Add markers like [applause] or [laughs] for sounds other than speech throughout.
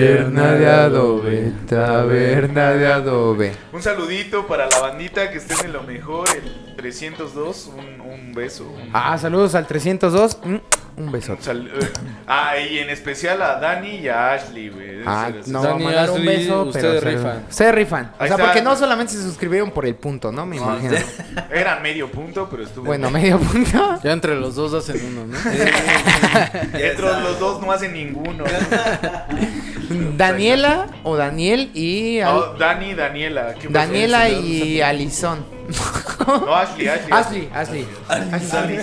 Taberna de adobe, taberna de adobe. Un saludito para la bandita que estén en lo mejor, el 302, un, un beso. un- Ah, saludos al 302. mm, Un sal- eh, ah, y en especial a Dani y a Ashley, güey. Ah, no, Dani, a mandar un Ashley, beso, ustedes pero se- rifan. Se rifan. O sea, está. porque no solamente se suscribieron por el punto, ¿no? Me imagino. Era medio punto, pero estuvo. Bueno, medio punto. Ya entre los dos hacen uno, ¿no? [laughs] Entre los dos no hacen ninguno. [laughs] Daniela o Daniel y... Al- No, Dani y Daniela. Daniela y Alison. No, [laughs] Ashley, Ashley. Ashley, Ashley. Ashley.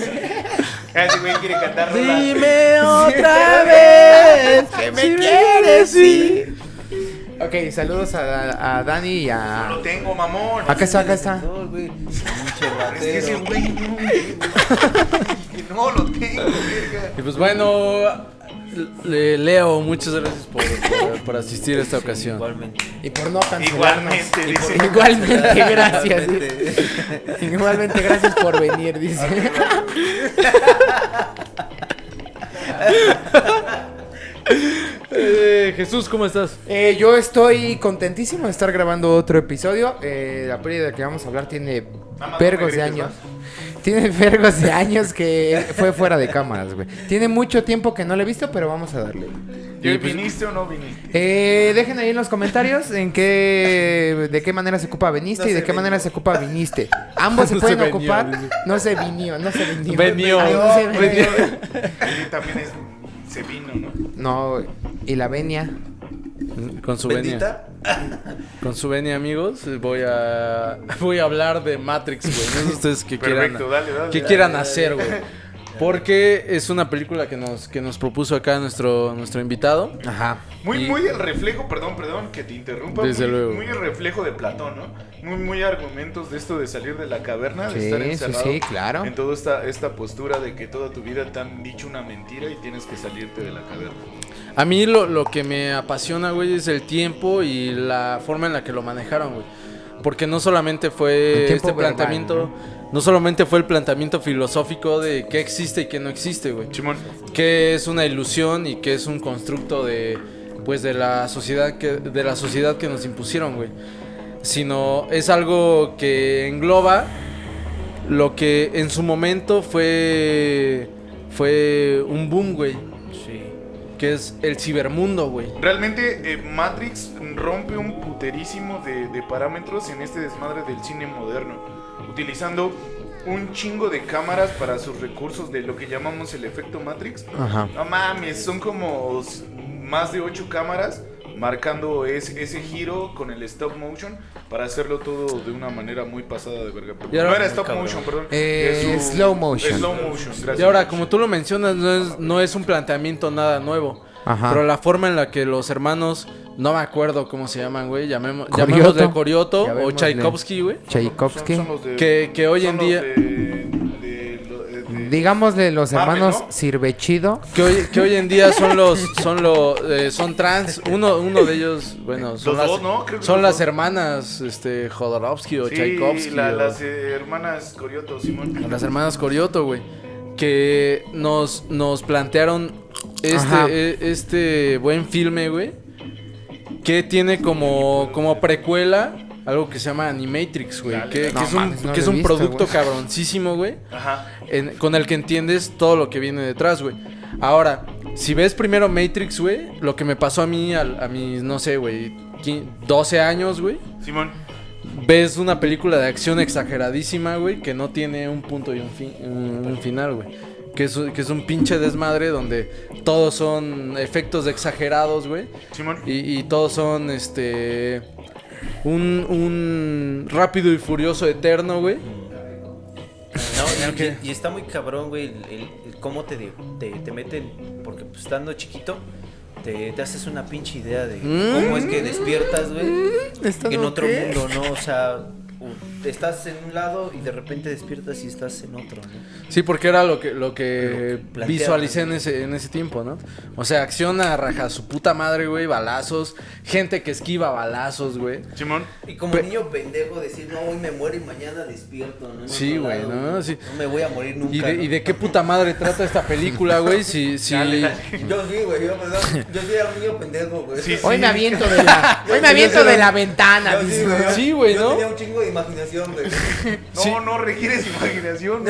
Ese güey quiere cantar. Dime otra vez que me si quieres, sí. Ok, saludos a, a Dani y No a... lo tengo, mamón. Acá está, acá está. No, Es que ese güey no, [laughs] no lo tengo, verga. Y pues bueno, le- Leo, muchas gracias por, por- por asistir a esta ocasión. Igualmente. Y por no cancelarnos. Igualmente, Y por- dice. Igualmente, gracias. Igualmente. Igualmente, gracias por venir, dice. Eh, Jesús, ¿cómo estás? Eh, yo estoy contentísimo de estar grabando otro episodio. Eh, la peli de la que vamos a hablar tiene vergos de años. Tiene vergos de años que fue fuera de cámaras, güey. Tiene mucho tiempo que no lo he visto, pero vamos a darle. ¿Y pues- ¿Viniste o no viniste? Eh, dejen ahí en los comentarios en qué, de qué manera se ocupa veniste No y de qué venió. manera se ocupa viniste. Ambos se pueden se ocupar. No se vinió, no se vinió. Venió, Ay, no se venió. También es. Se vino, ¿no? No, y la venia. Con su venia. [laughs] Con su venia, amigos, voy a voy a hablar de Matrix, güey. No sé ustedes qué quieran, Perfecto, dale, dale. qué dale, quieran dale. hacer, güey. Porque es una película que nos, que nos propuso acá nuestro, nuestro invitado. Ajá. Muy, Y- muy el reflejo, perdón, perdón, que te interrumpa. Desde muy, luego. Muy el reflejo de Platón, ¿no? Muy, muy argumentos de esto de salir de la caverna, de Sí, estar sí, encerrado. sí, claro. En toda esta, esta postura de que toda tu vida te han dicho una mentira y tienes que salirte de la caverna. A mí lo, lo que me apasiona, güey, es el tiempo y la forma en la que lo manejaron, güey. Porque no solamente El fue tiempo este verbal, planteamiento, ¿no? Solamente fue el planteamiento filosófico de qué existe y qué no existe, güey. Simón. que es una ilusión y que es un constructo de pues de la sociedad que de la sociedad que nos impusieron, güey. Sino es algo que engloba lo que en su momento fue fue un boom, güey, Sí. que es el cibermundo, güey. Realmente eh, Matrix rompe un puterísimo de, de parámetros en este desmadre del cine moderno, utilizando un chingo de cámaras para sus recursos de lo que llamamos el efecto Matrix. Ajá. No mames, son como más de ocho cámaras marcando ese, ese giro con el stop motion para hacerlo todo de una manera muy pasada de verga. Y ahora- no era stop Cabrón. motion, perdón. Eh, es su- slow motion. Slow motion, gracias. Y ahora, como tú lo mencionas, no es, no es un planteamiento nada nuevo. Ajá. Pero la forma en la que los hermanos, no me acuerdo cómo se llaman, güey, llamemos, llamémosle Corioto o. Tchaikovsky, güey. Tchaikovsky. Son- son los de- Que- que hoy en día- de- de- de- de- Digámosle los hermanos ¿no? Sirvechido. Que hoy, que hoy en día son los [laughs] son los eh, son trans uno uno de ellos bueno son Los las dos, ¿no? Creo que son las dos. hermanas este Jodorowsky o Sí, Tchaikovsky la- o- las eh, hermanas Corioto, Simón. las hermanas Corioto güey que nos nos plantearon. Este eh, este buen filme güey que tiene como como precuela algo que se llama Animatrix güey que, es un mames, no que es un visto, producto cabroncísimo güey Ajá. en- con el que entiendes todo lo que viene detrás, güey. Ahora, si ves primero Matrix, güey, lo que me pasó a mí, al- a, mis, no sé, güey, qui- 12 años, güey, Simón. ves una película de acción exageradísima, güey, que no tiene un punto y un, fin- un- un final, güey. Que es, que es un pinche desmadre donde todos son efectos exagerados, güey. Simón. Y, y todos son, este... Un, un rápido y furioso eterno, güey. No, y, y está muy cabrón, güey, el, el- el cómo te, te, te meten, porque pues, estando chiquito, te, te haces una pinche idea de Mm. cómo es que despiertas, güey, ¿Estando en otro qué? mundo, ¿no? O sea, estás en un lado y de repente despiertas y estás en otro, ¿no? Sí, porque era lo que, lo que Lo que plantea, visualicé en ese, en ese tiempo, ¿no? O sea, acción a raja su puta madre, güey, balazos, gente que esquiva balazos, güey. Simón. Y como Pe- niño pendejo decir, no, hoy me muero y mañana despierto, ¿no? En Sí, güey, lado, ¿no? Sí. No me voy a morir nunca. ¿Y de, ¿no? y de qué puta madre trata esta película, güey? Si, [laughs] si... Dale, dale. Yo sí, güey, yo, yo sí era un niño pendejo, güey. Sí, Hoy me aviento de [laughs] la, hoy me aviento de la ventana. Yo sí, dice. güey, yo- Sí, güey, yo ¿no? tenía un chingo de imaginación, [laughs] No, Sí. no requieres imaginación.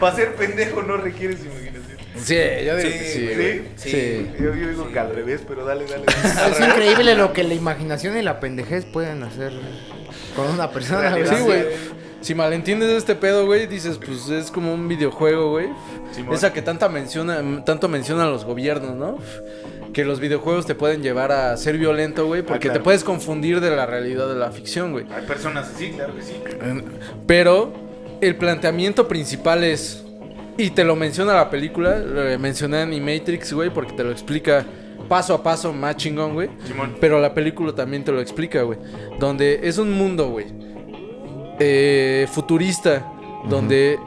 Para ser pendejo no requieres imaginación. Sí, yo digo Sí, que sí, güey. güey. Sí. Sí. Yo, yo digo que al revés, pero dale, dale. Es increíble lo que la imaginación y la pendejez pueden hacer con una persona. Realidad. güey. Sí, güey. Si malentiendes este pedo, güey, dices, pues es como un videojuego, güey. Esa que tanta menciona, tanto mencionan los gobiernos, ¿no? Que los videojuegos te pueden llevar a ser violento, güey, porque Ah, claro. te puedes confundir de la realidad de la ficción, güey. Hay personas así, claro que sí. Pero el planteamiento principal es, y te lo menciona la película, lo mencioné en Matrix, güey, porque te lo explica paso a paso más chingón, güey. Pero la película también te lo explica, güey. Donde es un mundo, güey. eh, futurista. Donde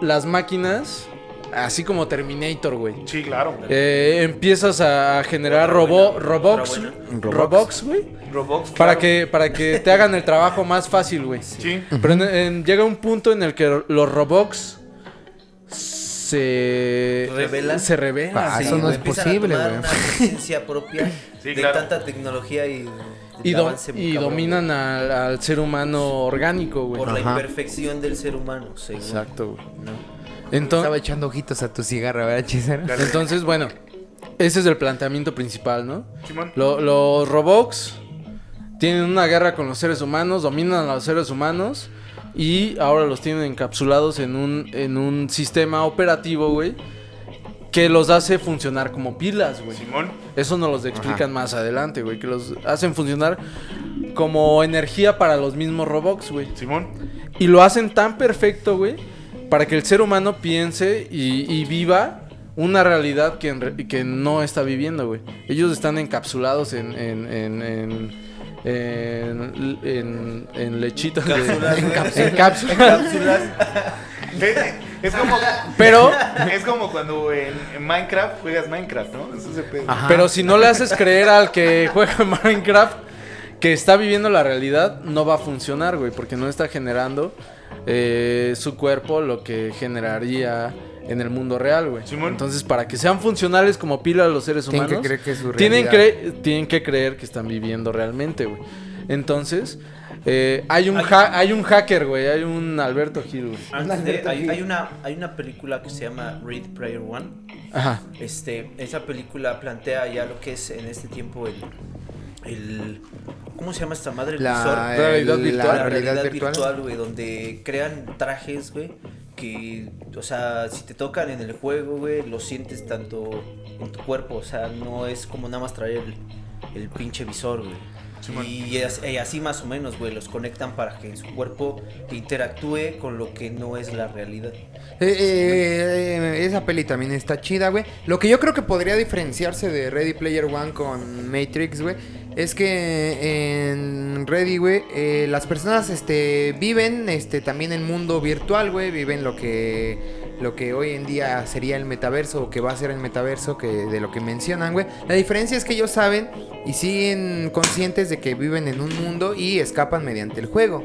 las máquinas, así como Terminator, güey. Sí, claro. eh, empiezas a generar robo, robots, robots, güey. Roblox. Para que, para que te hagan el trabajo más fácil, güey. Sí. Pero en- en- llega un punto en el que los robots se Revelan. Se revelan. Ah, sí, eso no es posible, güey. una propia [laughs] Sí, de claro. tanta tecnología y, y, do- y cabrón, dominan al, al ser humano orgánico, güey. por la imperfección del ser humano, según. Exacto, güey. ¿no? Entonces, Estaba echando ojitos a tu cigarro, ¿verdad, hechicero? entonces, bueno, ese es el planteamiento principal, ¿no? Simón. Lo- los robots tienen una guerra con los seres humanos, dominan a los seres humanos y ahora los tienen encapsulados en un, en un sistema operativo, güey, que los hace funcionar como pilas, güey. Simón. Eso nos los explican más adelante, güey, que los hacen funcionar como energía para los mismos robots, güey. Simón. Y lo hacen tan perfecto, güey, para que el ser humano piense y, y viva una realidad que, en re- que no está viviendo, güey. Ellos están encapsulados en, en, en, en, en, en- en lechitas. Cápsulas, en cápsulas. Cápsulas. Es, es como. Pero, Es como cuando en, en Minecraft juegas Minecraft, ¿no? Eso se pero si no le haces creer al que juega [laughs] Minecraft que está viviendo la realidad, no va a funcionar, güey, porque no está generando eh, su cuerpo lo que generaría en el mundo real, güey. Simón. Entonces, para que sean funcionales como pila los seres Tienen humanos, que creer que es su tienen, cre- tienen que creer que están viviendo realmente, güey. Entonces, eh, hay, un Hay- ha- hay un hacker, güey, hay un Alberto Gil, güey. Antes de- hay, hay una, hay una película que se llama Read Prayer One. Ajá. Este, esa película plantea ya lo que es en este tiempo el, el ¿cómo se llama esta madre? El visor. La, Realidad el- virtual. la realidad virtual. güey, donde crean trajes, güey, que, o sea, si te tocan en el juego, güey, lo sientes tanto en tu cuerpo, o sea, no es como nada más traer el, el pinche visor, güey. Y, es- y así más o menos, güey, los conectan para que en su cuerpo interactúe con lo que no es la realidad. Eh, eh, eh, esa peli también está chida, güey. Lo que yo creo que podría diferenciarse de Ready Player One con Matrix, güey, es que en Ready, güey, eh, las personas este, viven este, también en mundo virtual, güey. Viven lo que, lo que hoy en día sería el metaverso o que va a ser el metaverso que, de lo que mencionan, güey. La diferencia es que ellos saben y siguen conscientes de que viven en un mundo y escapan mediante el juego.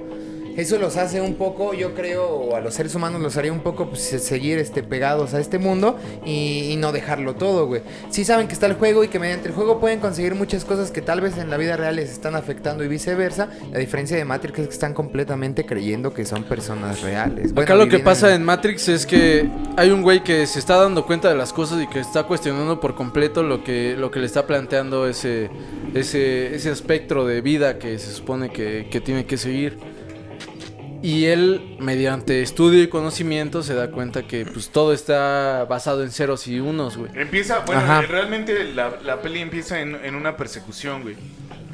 Eso los hace un poco, yo creo, o a los seres humanos los haría un poco pues, se- seguir este, pegados a este mundo y, y no dejarlo todo, güey. Sí saben que está el juego y que mediante el juego pueden conseguir muchas cosas que tal vez en la vida real les están afectando y viceversa. La diferencia de Matrix es que están completamente creyendo que son personas reales. Acá lo que pasa en- en Matrix es que hay un güey que se está dando cuenta de las cosas y que está cuestionando por completo lo que, lo que le está planteando ese, ese, ese espectro de vida que se supone que, que tiene que seguir. Y él, mediante estudio y conocimiento, se da cuenta que pues todo está basado en ceros y unos, güey. Empieza, bueno, Ajá. realmente la, la peli empieza en, en una persecución, güey.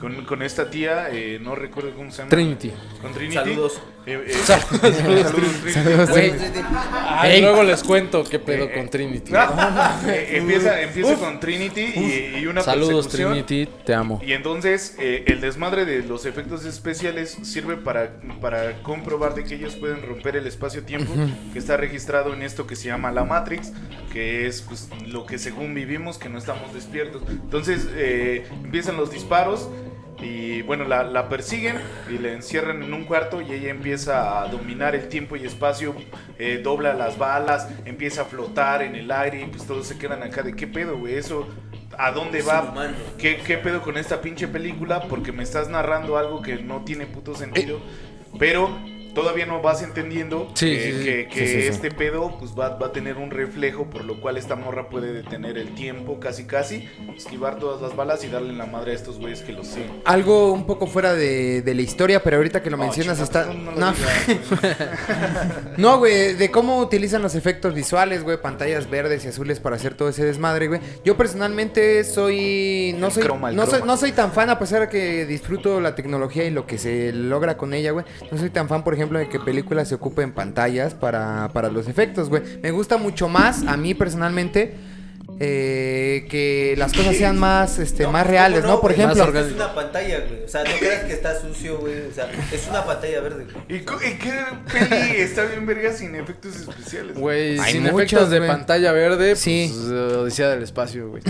Con, con esta tía, eh, no recuerdo cómo se llama. Trinity. Con Trinity. Saludos. Eh, eh, [laughs] Saludos, saludos, Trinity. Saludos, Güey. Trinity. Ay, luego les cuento qué pedo Eh, con eh, Trinity. Ah, eh, empieza empieza con Trinity y, y una Saludos. Trinity, te amo. Y entonces eh, el desmadre de los efectos especiales sirve para, para comprobar de que ellos pueden romper el espacio-tiempo que está registrado en esto que se llama la Matrix, que es pues, lo que según vivimos, que no estamos despiertos. Entonces eh, empiezan los disparos y bueno, la, la persiguen y la encierran en un cuarto y ella empieza a dominar el tiempo y espacio, eh, dobla las balas, empieza a flotar en el aire y pues todos se quedan acá de qué pedo, güey, eso... ¿A dónde Es va? ¿Qué, ¿Qué pedo con esta pinche película? Porque me estás narrando algo que no tiene puto sentido. Pero todavía no vas entendiendo Sí, que, sí, sí. que- que Sí, sí, sí. este pedo pues va, va a tener un reflejo, por lo cual esta morra puede detener el tiempo casi casi, esquivar todas las balas y darle la madre a estos güeyes que lo siguen. Algo un poco fuera de, de la historia, pero ahorita que lo Oh, mencionas está... no, [laughs] no güey, de cómo utilizan los efectos visuales, güey, pantallas verdes y azules para hacer todo ese desmadre, güey. Yo personalmente soy no soy croma, no soy no soy tan fan a pesar de que disfruto la tecnología y lo que se logra con ella, güey. No soy tan fan, por ejemplo, de que películas se ocupen pantallas para para los efectos, güey. Me gusta mucho más a mí personalmente eh, que las cosas sean más este No, más ¿cómo reales, ¿no? Por güey? ejemplo, Más orgánico. Es una pantalla, güey. O sea, no creas que está sucio, güey. O sea, es una pantalla verde, güey. ¿Y, y qué peli está bien verga sin efectos especiales? Güey, Hay sin muchas, efectos de güey. pantalla verde, Sí. pues eh, Odisea del Espacio, güey.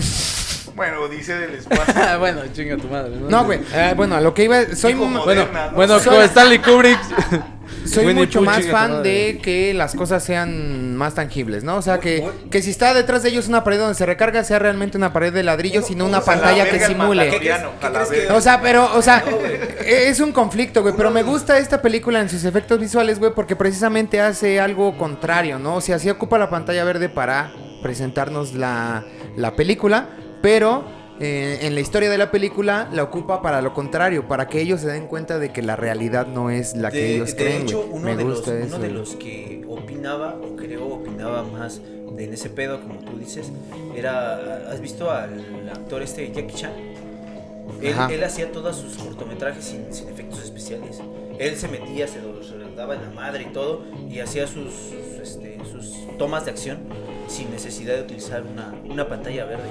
Bueno, dice del [laughs] espacio. bueno, chinga tu madre. no, güey. eh, bueno, a lo que iba soy Hijo mu- moderna, Bueno, ¿no? bueno, Soy- como Stanley Kubrick. [laughs] Soy Winnie mucho Pooh, más chinga tu fan madre. de que las cosas sean más tangibles, ¿no? O sea, que, que si está detrás de ellos una pared donde se recarga, sea realmente una pared de ladrillos y no una O sea, la pantalla que verga el simule. mandaloriano, ¿Qué a la crees que- verga. O sea, pero, o sea, [laughs] es un conflicto, güey. Pero me gusta esta película en sus efectos visuales, güey, porque precisamente hace algo contrario, ¿no? O sea, sí ocupa la pantalla verde para presentarnos la, la película, pero eh, en la historia de la película la ocupa para lo contrario, para que ellos se den cuenta de que la realidad no es la que de, ellos de creen. hecho, uno, me de los, gusta uno eso. de güey. los que opinaba, o creo opinaba más de en ese pedo, como tú dices, era. ¿Has visto al actor este Jackie Chan? Él, él hacía todos sus cortometrajes sin, sin efectos especiales. Él se metía, se los daba en la madre y todo, y hacía sus, sus, este, sus tomas de acción sin necesidad de utilizar una, una pantalla verde.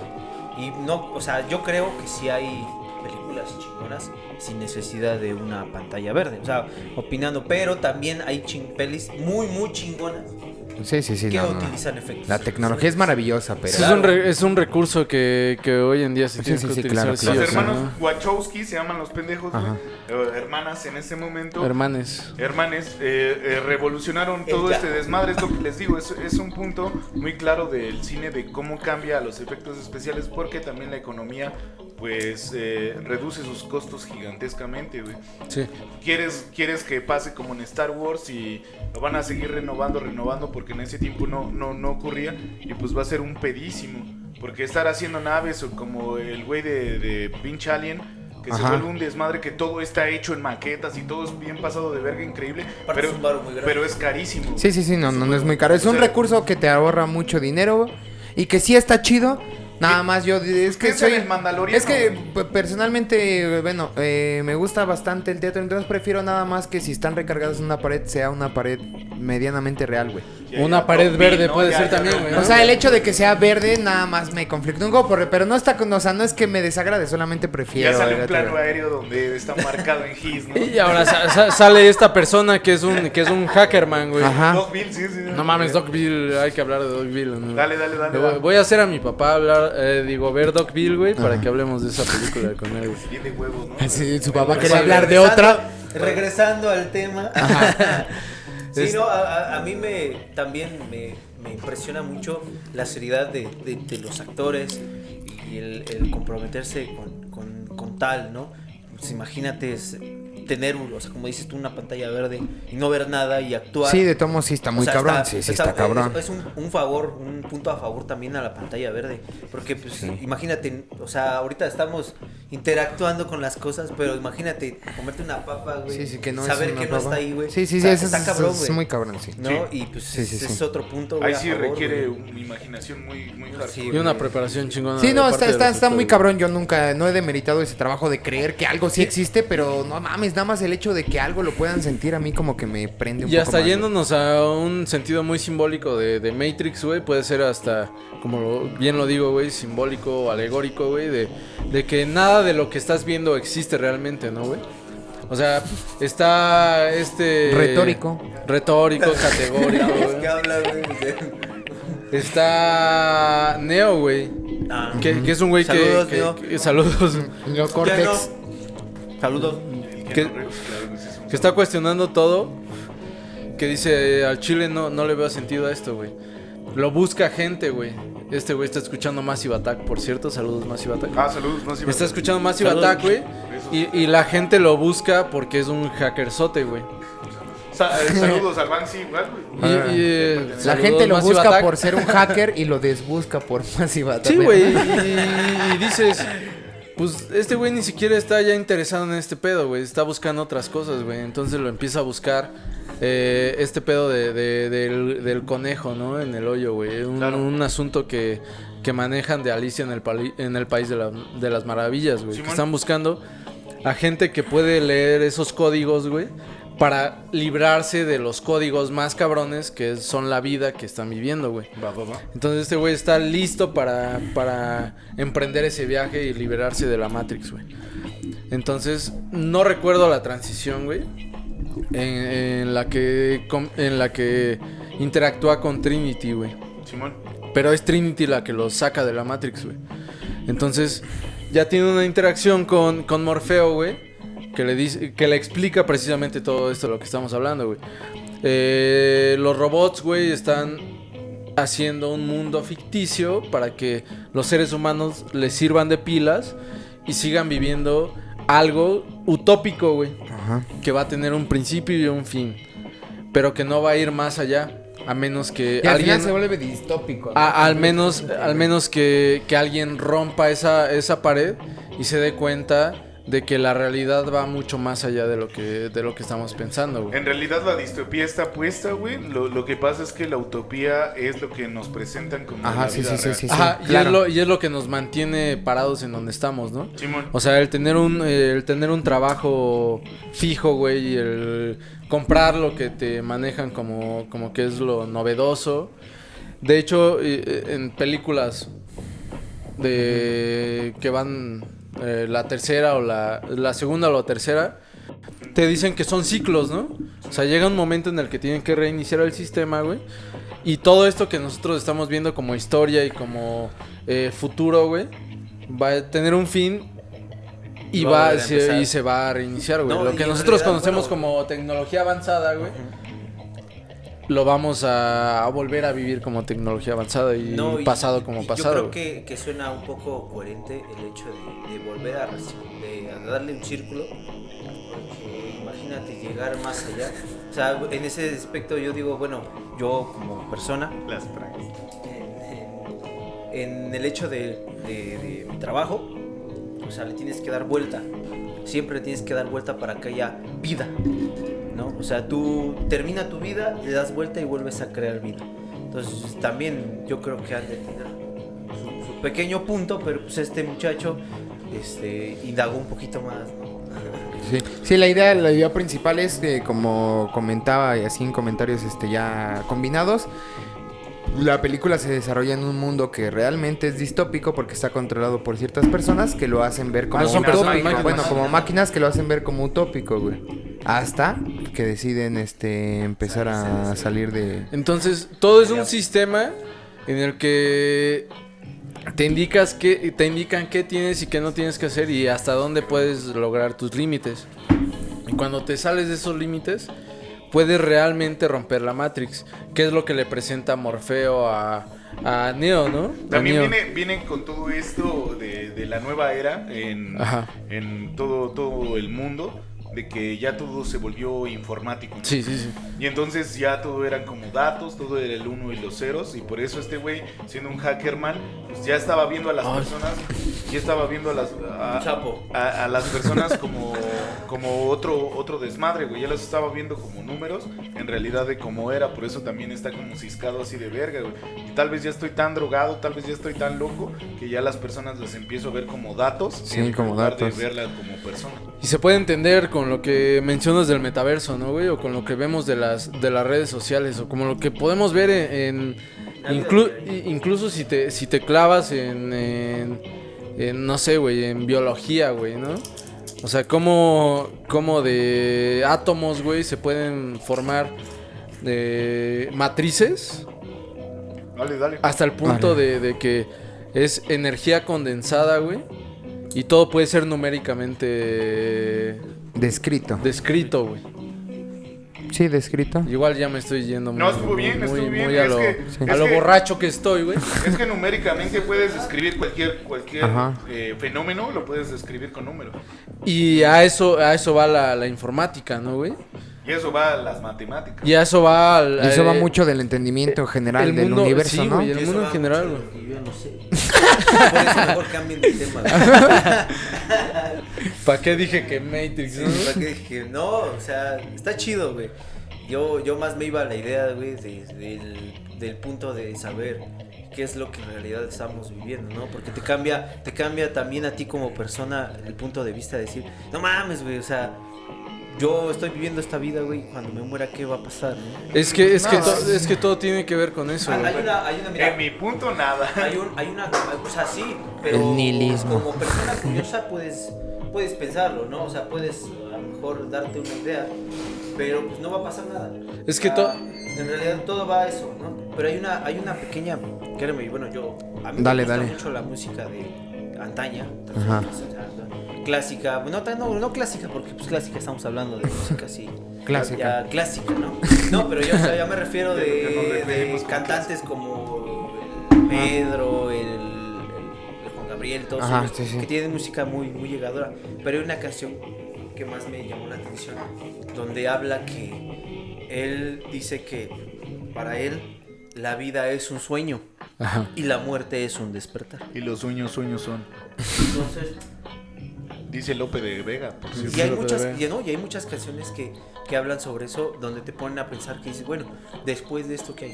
Y no, o sea, yo creo que sí hay películas chingonas sin necesidad de una pantalla verde. O sea, opinando, pero también hay ching pelis muy, muy chingonas Sí, sí, sí. que no, no. utilizan efectos. La tecnología es maravillosa, pero. Sí, es, un re- es un recurso que, que hoy en día se Sí, tiene sí, que sí, utilizar. claro, claro. Los hermanos ¿no? Wachowski se llaman los pendejos. Eh, hermanas en este momento. Hermanes. Hermanes, eh, eh, revolucionaron todo Ella. este desmadre. Es lo que les digo, es, es un punto muy claro del cine de cómo cambia los efectos especiales, porque también la economía, pues, eh, reduce sus costos gigantescamente, güey. Sí. ¿Quieres, quieres que pase como en Star Wars y lo van a seguir renovando, renovando, porque en ese tiempo no, no, no ocurría, y pues va a ser un pedísimo. Porque estar haciendo naves o como el güey de, de pinche Alien, que se Ajá. vuelve un desmadre, que todo está hecho en maquetas y todo es bien pasado de verga, increíble, pero, es muy pero es carísimo. Sí, sí, sí, no, no, no es muy caro. Es O un sea, recurso que te ahorra mucho dinero y que sí está chido. Nada más yo es que soy el Mandaloriano, es que personalmente bueno eh, me gusta bastante el teatro entonces prefiero nada más que si están recargados en una pared sea una pared medianamente real güey Una pared verde puede Ya, ser ya, también, güey, o sea el hecho de que sea verde nada más me conflicta un poco pero no está con o sea no es que me desagrade solamente prefiero Ya sale un plano aéreo donde está marcado en His, ¿no? Y ahora sa- sa- sale esta persona que es un que es un hackerman, güey. Ajá. Doc Bill, sí, sí. No mames, Dogville, hay que hablar de Dogville. ¿no? Dale, dale, dale. Le voy- dale. Voy a hacer a mi papá hablar, eh, digo, ver Dogville, güey, para que hablemos de esa película con él, güey. Bien de huevos, ¿no? Sí, su papá Sí, quería hablar de otra Regresando al tema. [laughs] sí, Es- no, a, mí me también me, me impresiona mucho la seriedad de, de- de los actores y el, el comprometerse con, con- con tal, ¿no? Pues imagínate tener, un- o sea, como dices tú, una pantalla verde y no ver nada y actuar. sí de tomo sí está muy O sea, cabrón está- sí sí está- está cabrón Es, es un, un favor, un punto a favor también a la pantalla verde. Porque, pues, imagínate, o sea, ahorita estamos interactuando con las cosas, pero imagínate, comerte una papa, güey. Sí, sí, que no saber es que no está ahí, güey. Sí, sí, sí, Está- eso está es, cabrón, es güey. muy cabrón, sí. ¿No? Sí. Y pues Sí, sí, ese sí. es otro punto, güey. Ahí sí favor, requiere güey. una imaginación muy, muy hardcore. Sí, Y una preparación chingona. Sí, no, está, está, está muy cabrón. Yo nunca, no he demeritado ese trabajo de creer que algo sí existe, pero no mames, nada más el hecho de que algo lo puedan sentir a mí como que me prende un Y poco hasta más, güey. yéndonos a un sentido muy simbólico de, de Matrix, güey, puede ser hasta, como lo- bien lo digo, güey, simbólico, alegórico, güey, de, de que nada de lo que estás viendo existe realmente, ¿no, güey? O sea, está este... Retórico. Retórico, [laughs] categórico, ¿Qué güey. habla, güey? Está Neo, güey. Ah, Que, que es un güey que- Saludos, que, Neo. que- Saludos. Yo, Cortex. Saludos. que- está cuestionando todo. Que dice, "Eh, al chile no, no le veo sentido a esto, güey. Lo busca gente, güey. Este güey está escuchando Massive Attack, por cierto. Saludos, Massive Attack. Ah, saludos, no, sí, Está escuchando Massive Saludos. Attack, güey. Y, y la gente lo busca porque es un hackerzote, güey. Eh, saludos al Banksy, igual, güey. Y, Ah. y, eh, La saludos, gente lo Massive busca Attack. por ser un hacker y lo desbusca por [laughs] Massive Attack. Sí, güey. Y, y dices, pues este güey ni siquiera está ya interesado en este pedo, güey. Está buscando otras cosas, güey. Entonces lo empieza a buscar eh, este pedo de, de- del, del conejo, ¿no? En el hoyo, güey. Un, Claro. un asunto que, que manejan de Alicia en el, pali- en el País de, la- de las Maravillas, güey. Que están buscando a gente que puede leer esos códigos, güey. Para librarse de los códigos más cabrones que son la vida que están viviendo, güey. Va, va, va. Entonces este güey está listo para, para emprender ese viaje y liberarse de la Matrix, güey. Entonces, no recuerdo la transición, güey. En, en la que en la que interactúa con Trinity, güey. Simón. Pero es Trinity la que lo saca de la Matrix, güey. Entonces, ya tiene una interacción con, con Morfeo, güey. Que le, dice, que le explica precisamente todo esto de lo que estamos hablando, güey. Eh, los robots, güey, están haciendo un mundo ficticio para que los seres humanos les sirvan de pilas y sigan viviendo algo utópico, güey Ajá. que va a tener un principio y un fin, pero que no va a ir más allá, a menos que Y al alguien, final se vuelve distópico. ¿no? a- al menos, al menos que, que alguien rompa esa, esa pared y se dé cuenta de que la realidad va mucho más allá de lo que, de lo que estamos pensando, güey. En realidad la distopía está puesta, güey. Lo, lo que pasa es que la utopía es lo que nos presentan como Ajá, la sí, vida sí, sí, real. sí, Ajá, y, es lo, y es lo que nos mantiene parados en donde estamos, ¿no? Simón. O sea, el tener un, eh, el tener un trabajo fijo, güey, y el comprar lo que te manejan como, como que es lo novedoso. De hecho, eh, en películas de que van eh, la tercera o la, la segunda o la tercera, te dicen que son ciclos, ¿no? O sea, llega un momento en el que tienen que reiniciar el sistema, güey. Y todo esto que nosotros estamos viendo como historia y como eh, futuro, güey, va a tener un fin y Va se, y se va a reiniciar, güey. No, Lo que nosotros realidad, conocemos bueno- como tecnología avanzada, güey, lo vamos a, a volver a vivir como tecnología avanzada y No, y- pasado como y pasado. Yo creo que, que suena un poco coherente el hecho de, de volver a, reci- de- a darle un círculo. Porque imagínate llegar más allá. O sea, en ese aspecto yo digo, bueno, yo como persona, Las en, en el hecho de, de- de mi trabajo, o sea, le tienes que dar vuelta. Siempre le tienes que dar vuelta para que haya vida. ¿No? O sea, tú termina tu vida, le das vuelta y vuelves a crear vida. Entonces, también yo creo que han de su pequeño punto, pero pues este muchacho este, indagó un poquito más. ¿no? [laughs] Sí. Sí, la idea, la idea principal es que, como comentaba y así en comentarios este, ya combinados, la película se desarrolla en un mundo que realmente es distópico porque está controlado por ciertas personas que lo hacen ver como Ah, son utópico. personas, máquinas. Bueno, como máquinas que lo hacen ver como utópico, güey. Hasta que deciden este empezar a salir de... Entonces, todo es un sistema en el que te indicas que te indican qué tienes y qué no tienes que hacer y hasta dónde puedes lograr tus límites. Y cuando te sales de esos límites, puedes realmente romper la Matrix, que es lo que le presenta Morfeo a, a Neo, ¿no? También Neo. viene, viene con todo esto de, de la nueva era en, en todo, todo el mundo. De que ya todo se volvió informático. ¿no? Sí, sí, sí. Y entonces ya todo eran como datos, todo era el uno y los ceros. Y por eso este güey, siendo un hackerman, pues ya estaba viendo a las Ay. personas, ya estaba viendo a las, a, a, a las personas como, como otro, otro desmadre, güey. Ya las estaba viendo como números, en realidad de cómo era. Por eso también está como ciscado así de verga, güey. Y tal vez ya estoy tan drogado, tal vez ya estoy tan loco, que ya las personas las empiezo a ver como datos. Sí, en como lugar datos. de verlas como personas. Y se puede entender con lo que mencionas del metaverso, ¿no, güey? O con lo que vemos de las, de las redes sociales, o como lo que podemos ver en... en- inclu- incluso si te, si te clavas en, en, en, no sé, güey, en biología, güey, ¿no? O sea, cómo, cómo de átomos, güey, se pueden formar de matrices Dale, dale. hasta el punto Vale. de, de que es energía condensada, güey. Y todo puede ser numéricamente Descrito. descrito, güey. Sí, descrito. Igual ya me estoy yendo No, estuvo bien, muy, estuvo bien, muy a es lo, que- a es lo que- borracho que estoy, güey. Es que numéricamente puedes describir cualquier, cualquier eh, fenómeno, lo puedes describir con número. Y a eso, a eso va la, la informática, ¿no, güey? Y eso va a las matemáticas. Y eso va... al- Y eso va eh, mucho del entendimiento general el del mundo- universo, sí, ¿no? güey, el eso mundo en general, mucho güey. de lo que Yo no sé. [laughs] Por eso mejor cambien de tema. ¿Para qué dije que Matrix? no? ¿Para qué dije? No, o sea, está chido, güey. Yo, yo más me iba a la idea, güey, de- del, del punto de saber qué es lo que en realidad estamos viviendo, ¿no? Porque te cambia, te cambia también a ti como persona el punto de vista de decir, no mames, güey, o sea, yo estoy viviendo esta vida, güey, cuando me muera, ¿qué va a pasar, no? Es que, es, que to- es que todo tiene que ver con eso, güey. hay una, hay una, mira, En mi punto, nada. hay, un, hay una, o sea, sí, pero El nihilismo. como persona curiosa puedes, puedes pensarlo, ¿no? O sea, puedes a lo mejor darte una idea, pero pues no va a pasar nada. Es que O to- sea, En realidad todo va a eso, ¿no? Pero hay una, hay una pequeña, créeme, bueno, yo, a mí Dale, me gusta dale. mucho la música de antaña, Ajá. o sea, clásica, no, tan- no, no clásica, porque pues clásica estamos hablando de música así. Clásica. Ya, clásica, ¿no? No, pero yo, o sea, ya me refiero de, cantantes como el Pedro, el, el- el Juan Gabriel, todos Ajá, ellos, sí, sí. que tienen música muy, muy llegadora. Pero hay una canción que más me llamó la atención, donde habla que él dice que para él la vida es un sueño Ajá. y la muerte es un despertar. Y los sueños, sueños son. Entonces, Dice Lope de Vega, por cierto. y hay muchas, y, no, y hay muchas canciones que, que hablan sobre eso, donde te ponen a pensar que dices, bueno, después de esto, ¿qué hay?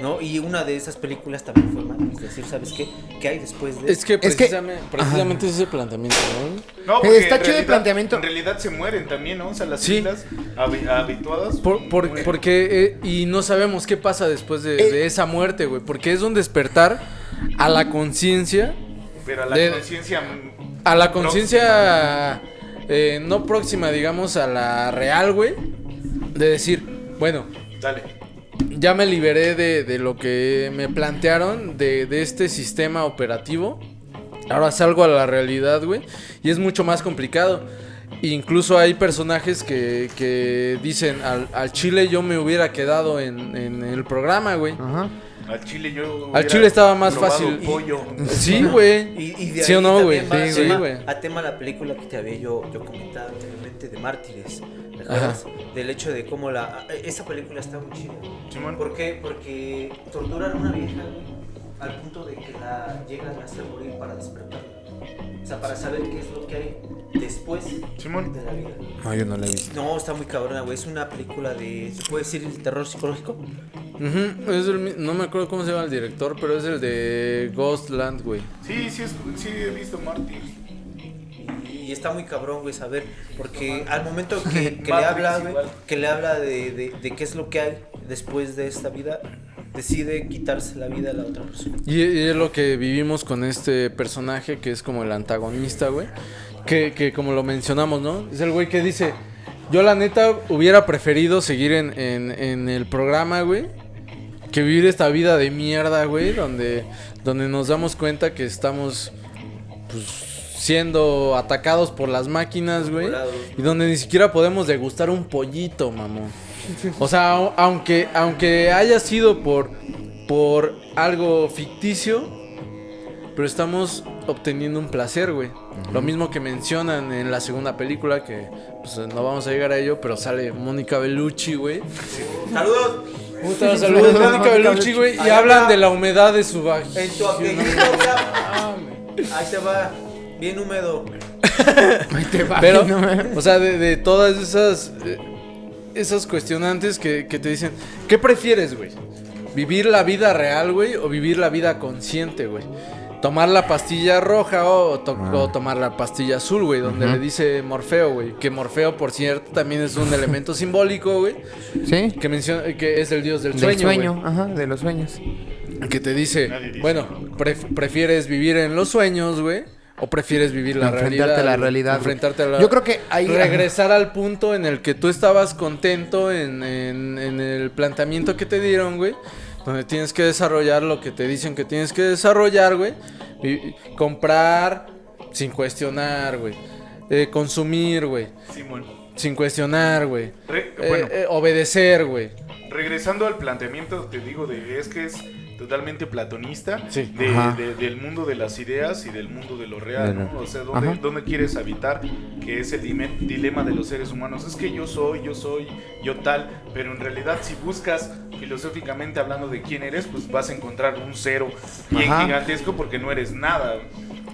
¿No? Y una de esas películas también fue Matrix, es decir, ¿sabes qué? ¿Qué hay después de Es que Es que- precisamente, ese es el planteamiento, ¿no? No, porque Está en chido el realidad- planteamiento. En realidad se mueren también, ¿no? O sea, las Sí. islas habituadas. Por, porque, eh, y no sabemos qué pasa después de, Eh. de esa muerte, güey. Porque es un despertar a la conciencia, Pero a la de- conciencia. a la conciencia eh, no próxima, digamos, a la real, güey. De decir, bueno, Dale. ya me liberé de, de lo que me plantearon, de, de este sistema operativo. Ahora salgo a la realidad, güey. Y es mucho más complicado. Incluso hay personajes que, que dicen, al, al chile yo me hubiera quedado en, en el programa, güey. Ajá. Al chile yo. Al chile estaba más fácil. pollo. Sí, güey. Y, y de ¿Sí ahí o no, güey? Sí, a tema- güey. A tema la película que te había yo, yo comentado anteriormente de Mártires. Del hecho de cómo la... Esa película está muy chida. Simón. ¿Por qué? Porque torturan a una vieja, al punto de que la llegan a hacer morir para despertar. O sea, para saber qué es lo que hay después Simón. de la vida. No, yo no la he visto. No, está muy cabrona, güey. Es una película de... ¿Se puede decir el terror psicológico? Ujú, es el mi- no me acuerdo cómo se llama el director, pero es el de Ghostland, güey. Sí, sí, es- sí he visto Marty. Y está muy cabrón, güey, saber. Porque al momento que, que le habla, güey, que le habla de, de, de qué es lo que hay después de esta vida, decide quitarse la vida a la otra persona. Y, y es lo que vivimos con este personaje que es como el antagonista, güey. Que, que como lo mencionamos, ¿no? Es el güey que dice, yo la neta hubiera preferido seguir en, en, en el programa, güey. Que vivir esta vida de mierda, güey. Donde, donde nos damos cuenta que estamos, pues, siendo atacados por las máquinas, güey. Y donde ni siquiera podemos degustar un pollito, mamón. O sea, au- aunque, aunque haya sido por, por algo ficticio, pero estamos obteniendo un placer, güey. Lo mismo que mencionan en la segunda película, que pues, no vamos a llegar a ello, pero sale Mónica Bellucci, güey. ¡Saludos! Puta, saludos, Mónica Mónica Bellucci, güey. Y hablan va. de la humedad de su vagina. En tu apellido, Ahí te va. Bien húmedo. [laughs] Ahí te va, Pero, o sea, de, de todas esas eh, esas cuestionantes que, que te dicen, ¿qué prefieres, güey? ¿Vivir la vida real, güey? ¿O vivir la vida consciente, güey? Tomar la pastilla roja o, to- Ah. o tomar la pastilla azul, güey, donde le dice Morfeo, güey. Que Morfeo, por cierto, también es un elemento simbólico, güey. Sí. Que menciona que es el dios del Del sueño. sueño, güey. ajá, de los sueños. Que te dice, bueno, pref- ¿prefieres vivir en los sueños, güey? ¿O prefieres vivir la Enfrentarte realidad? a la realidad. Enfrentarte a la Yo creo que ahí regresar al punto en el que tú estabas contento en, en- en el planteamiento que te dieron, güey. Donde tienes que desarrollar lo que te dicen que tienes que desarrollar, güey. Y- comprar sin cuestionar, güey. Eh, consumir, güey. Simón. Sin cuestionar, güey. Re- Eh, eh, obedecer, güey. regresando al planteamiento, te digo, de es que es totalmente platonista Sí. de- de- del mundo de las ideas y del mundo de lo real, ¿no? O sea, ¿dónde, dónde quieres habitar? Que es el dilema de los seres humanos. Es que yo soy, yo soy, yo tal, pero en realidad si buscas filosóficamente hablando de quién eres, pues vas a encontrar un cero bien Ajá. gigantesco porque no eres nada.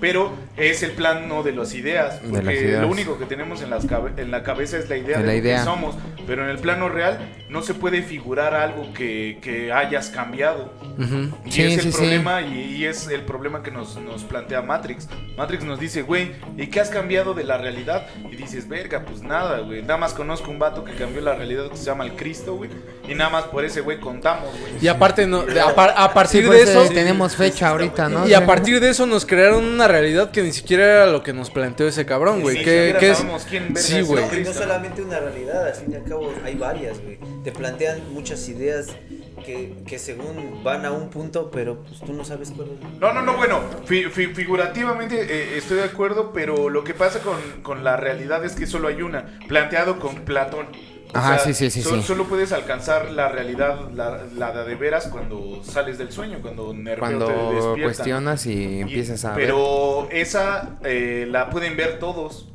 Pero es el plan no de las ideas, De porque las ideas. lo único que tenemos en, las cabe- en la cabeza es la idea De de, la lo idea. que somos, pero en el plano real no se puede figurar algo que, que hayas cambiado. Ujú. Y Sí, es el sí, sí. problema y, y es el problema que nos, nos plantea Matrix. Matrix nos dice, güey, ¿y qué has cambiado de la realidad? Y dices, verga, pues nada, güey. Nada más conozco un vato que cambió la realidad que se llama el Cristo, güey. Y nada más por ese güey contamos, güey. Y aparte, no, de- a, par- a Sí, partir pues, de eso... tenemos fecha ahorita, ¿no? Y a Sí. partir de eso nos crearon una realidad que ni siquiera era lo que nos planteó ese cabrón, güey. Que, siquiera que es... sabemos quién Sí, güey. No, solamente una realidad, al fin y al cabo hay varias, güey. Te plantean muchas ideas que, que según van a un punto, pero pues tú no sabes cuál es. No, no, no, bueno, fi- fi- figurativamente eh, estoy de acuerdo, pero lo que pasa con, con la realidad es que solo hay una, planteado con Platón. O Ajá, sea, sí, sí, sí, so- sí. Solo puedes alcanzar la realidad, la, la de veras, cuando sales del sueño, cuando Nerfeo te Cuando despierta. cuestionas y Y- empiezas a ver. Pero esa eh, la pueden ver todos.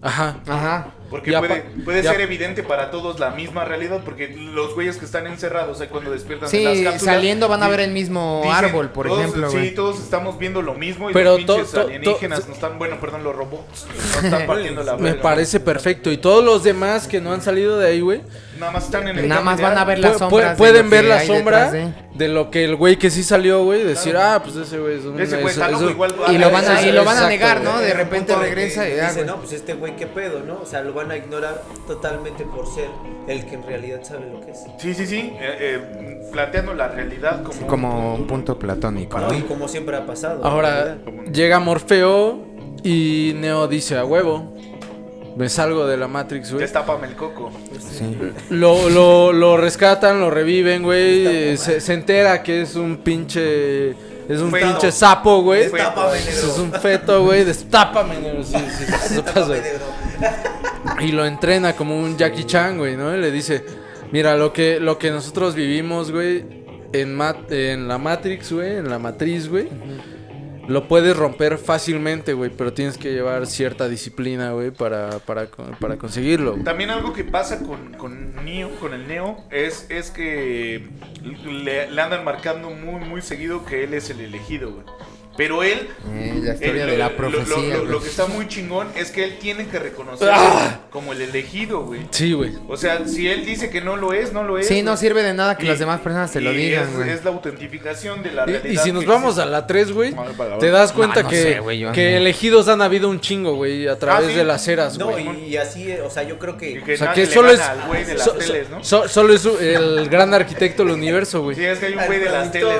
Ajá. Ajá. Porque puede, puede ser evidente para todos la misma realidad, porque los güeyes que están encerrados, ahí cuando despiertan Sí, en las cápsulas, saliendo van a ver el mismo dicen, árbol, por todos- ejemplo, Sí, güey. todos estamos viendo lo mismo y Pero los pinches to- to- alienígenas nos están, bueno, perdón, los robots están partiendo la [laughs] Me parece perfecto. Y todos los demás que no han salido de ahí, güey, Nada más están en el Nada más van a ver las sombras. de pueden ver la sombra detrás de... lo que el güey que sí salió, güey. Decir, ah, pues ese güey es un. Ese güey es- está es loco, igual Y lo van a, Eso, y lo van a exacto, negar, ¿no? De repente regresa y ya, dice, no, pues este güey qué pedo, ¿no? O sea, lo van a ignorar totalmente por ser el que en realidad sabe lo que es. Sí, sí, sí, eh, eh, planteando la realidad como... Como un punto platónico, ¿no? Y como siempre ha pasado. Ahora llega Morfeo y Neo dice a huevo. Me salgo de la Matrix, güey. Destápame el coco. Sí. Lo, lo, lo rescatan, lo reviven, güey. Se, se entera que es un pinche. Es un Feto. pinche sapo, güey. Destápame, Es negro. un feto, güey. Destápame, negro. Sí, sí, sí. Destápame, negro. Y lo entrena como un Jackie Chan, güey, ¿no? Y le dice, mira, lo que, lo que nosotros vivimos, güey, en, mat- en la Matrix, güey, en la matriz, güey, lo puedes romper fácilmente, güey, pero tienes que llevar cierta disciplina, güey, para, para, para conseguirlo. También algo que pasa con, con Neo, con el Neo, es, es que le, le andan marcando muy, muy seguido que él es el elegido, güey. Pero él... Eh, la historia eh, de la lo- profecía. Lo, lo- güey. lo que está muy chingón es que él tiene que reconocerse ¡Ah! como el elegido, güey. Sí, güey. O sea, si él dice que no lo es, no lo es. Sí, no sirve de nada que Y- las demás personas te lo digan, es, güey. es la autentificación de la Y, realidad. y si nos vamos a existe. la 3, güey, te das cuenta no que, sé, güey, que no. elegidos han habido un chingo, güey, a través sí. de las eras, No, güey. y, y así, eh, o sea, yo creo que... que O sea, que solo es, so- teles, ¿no? so- solo es el gran arquitecto del universo, güey. Sí, es que hay un güey de las teles.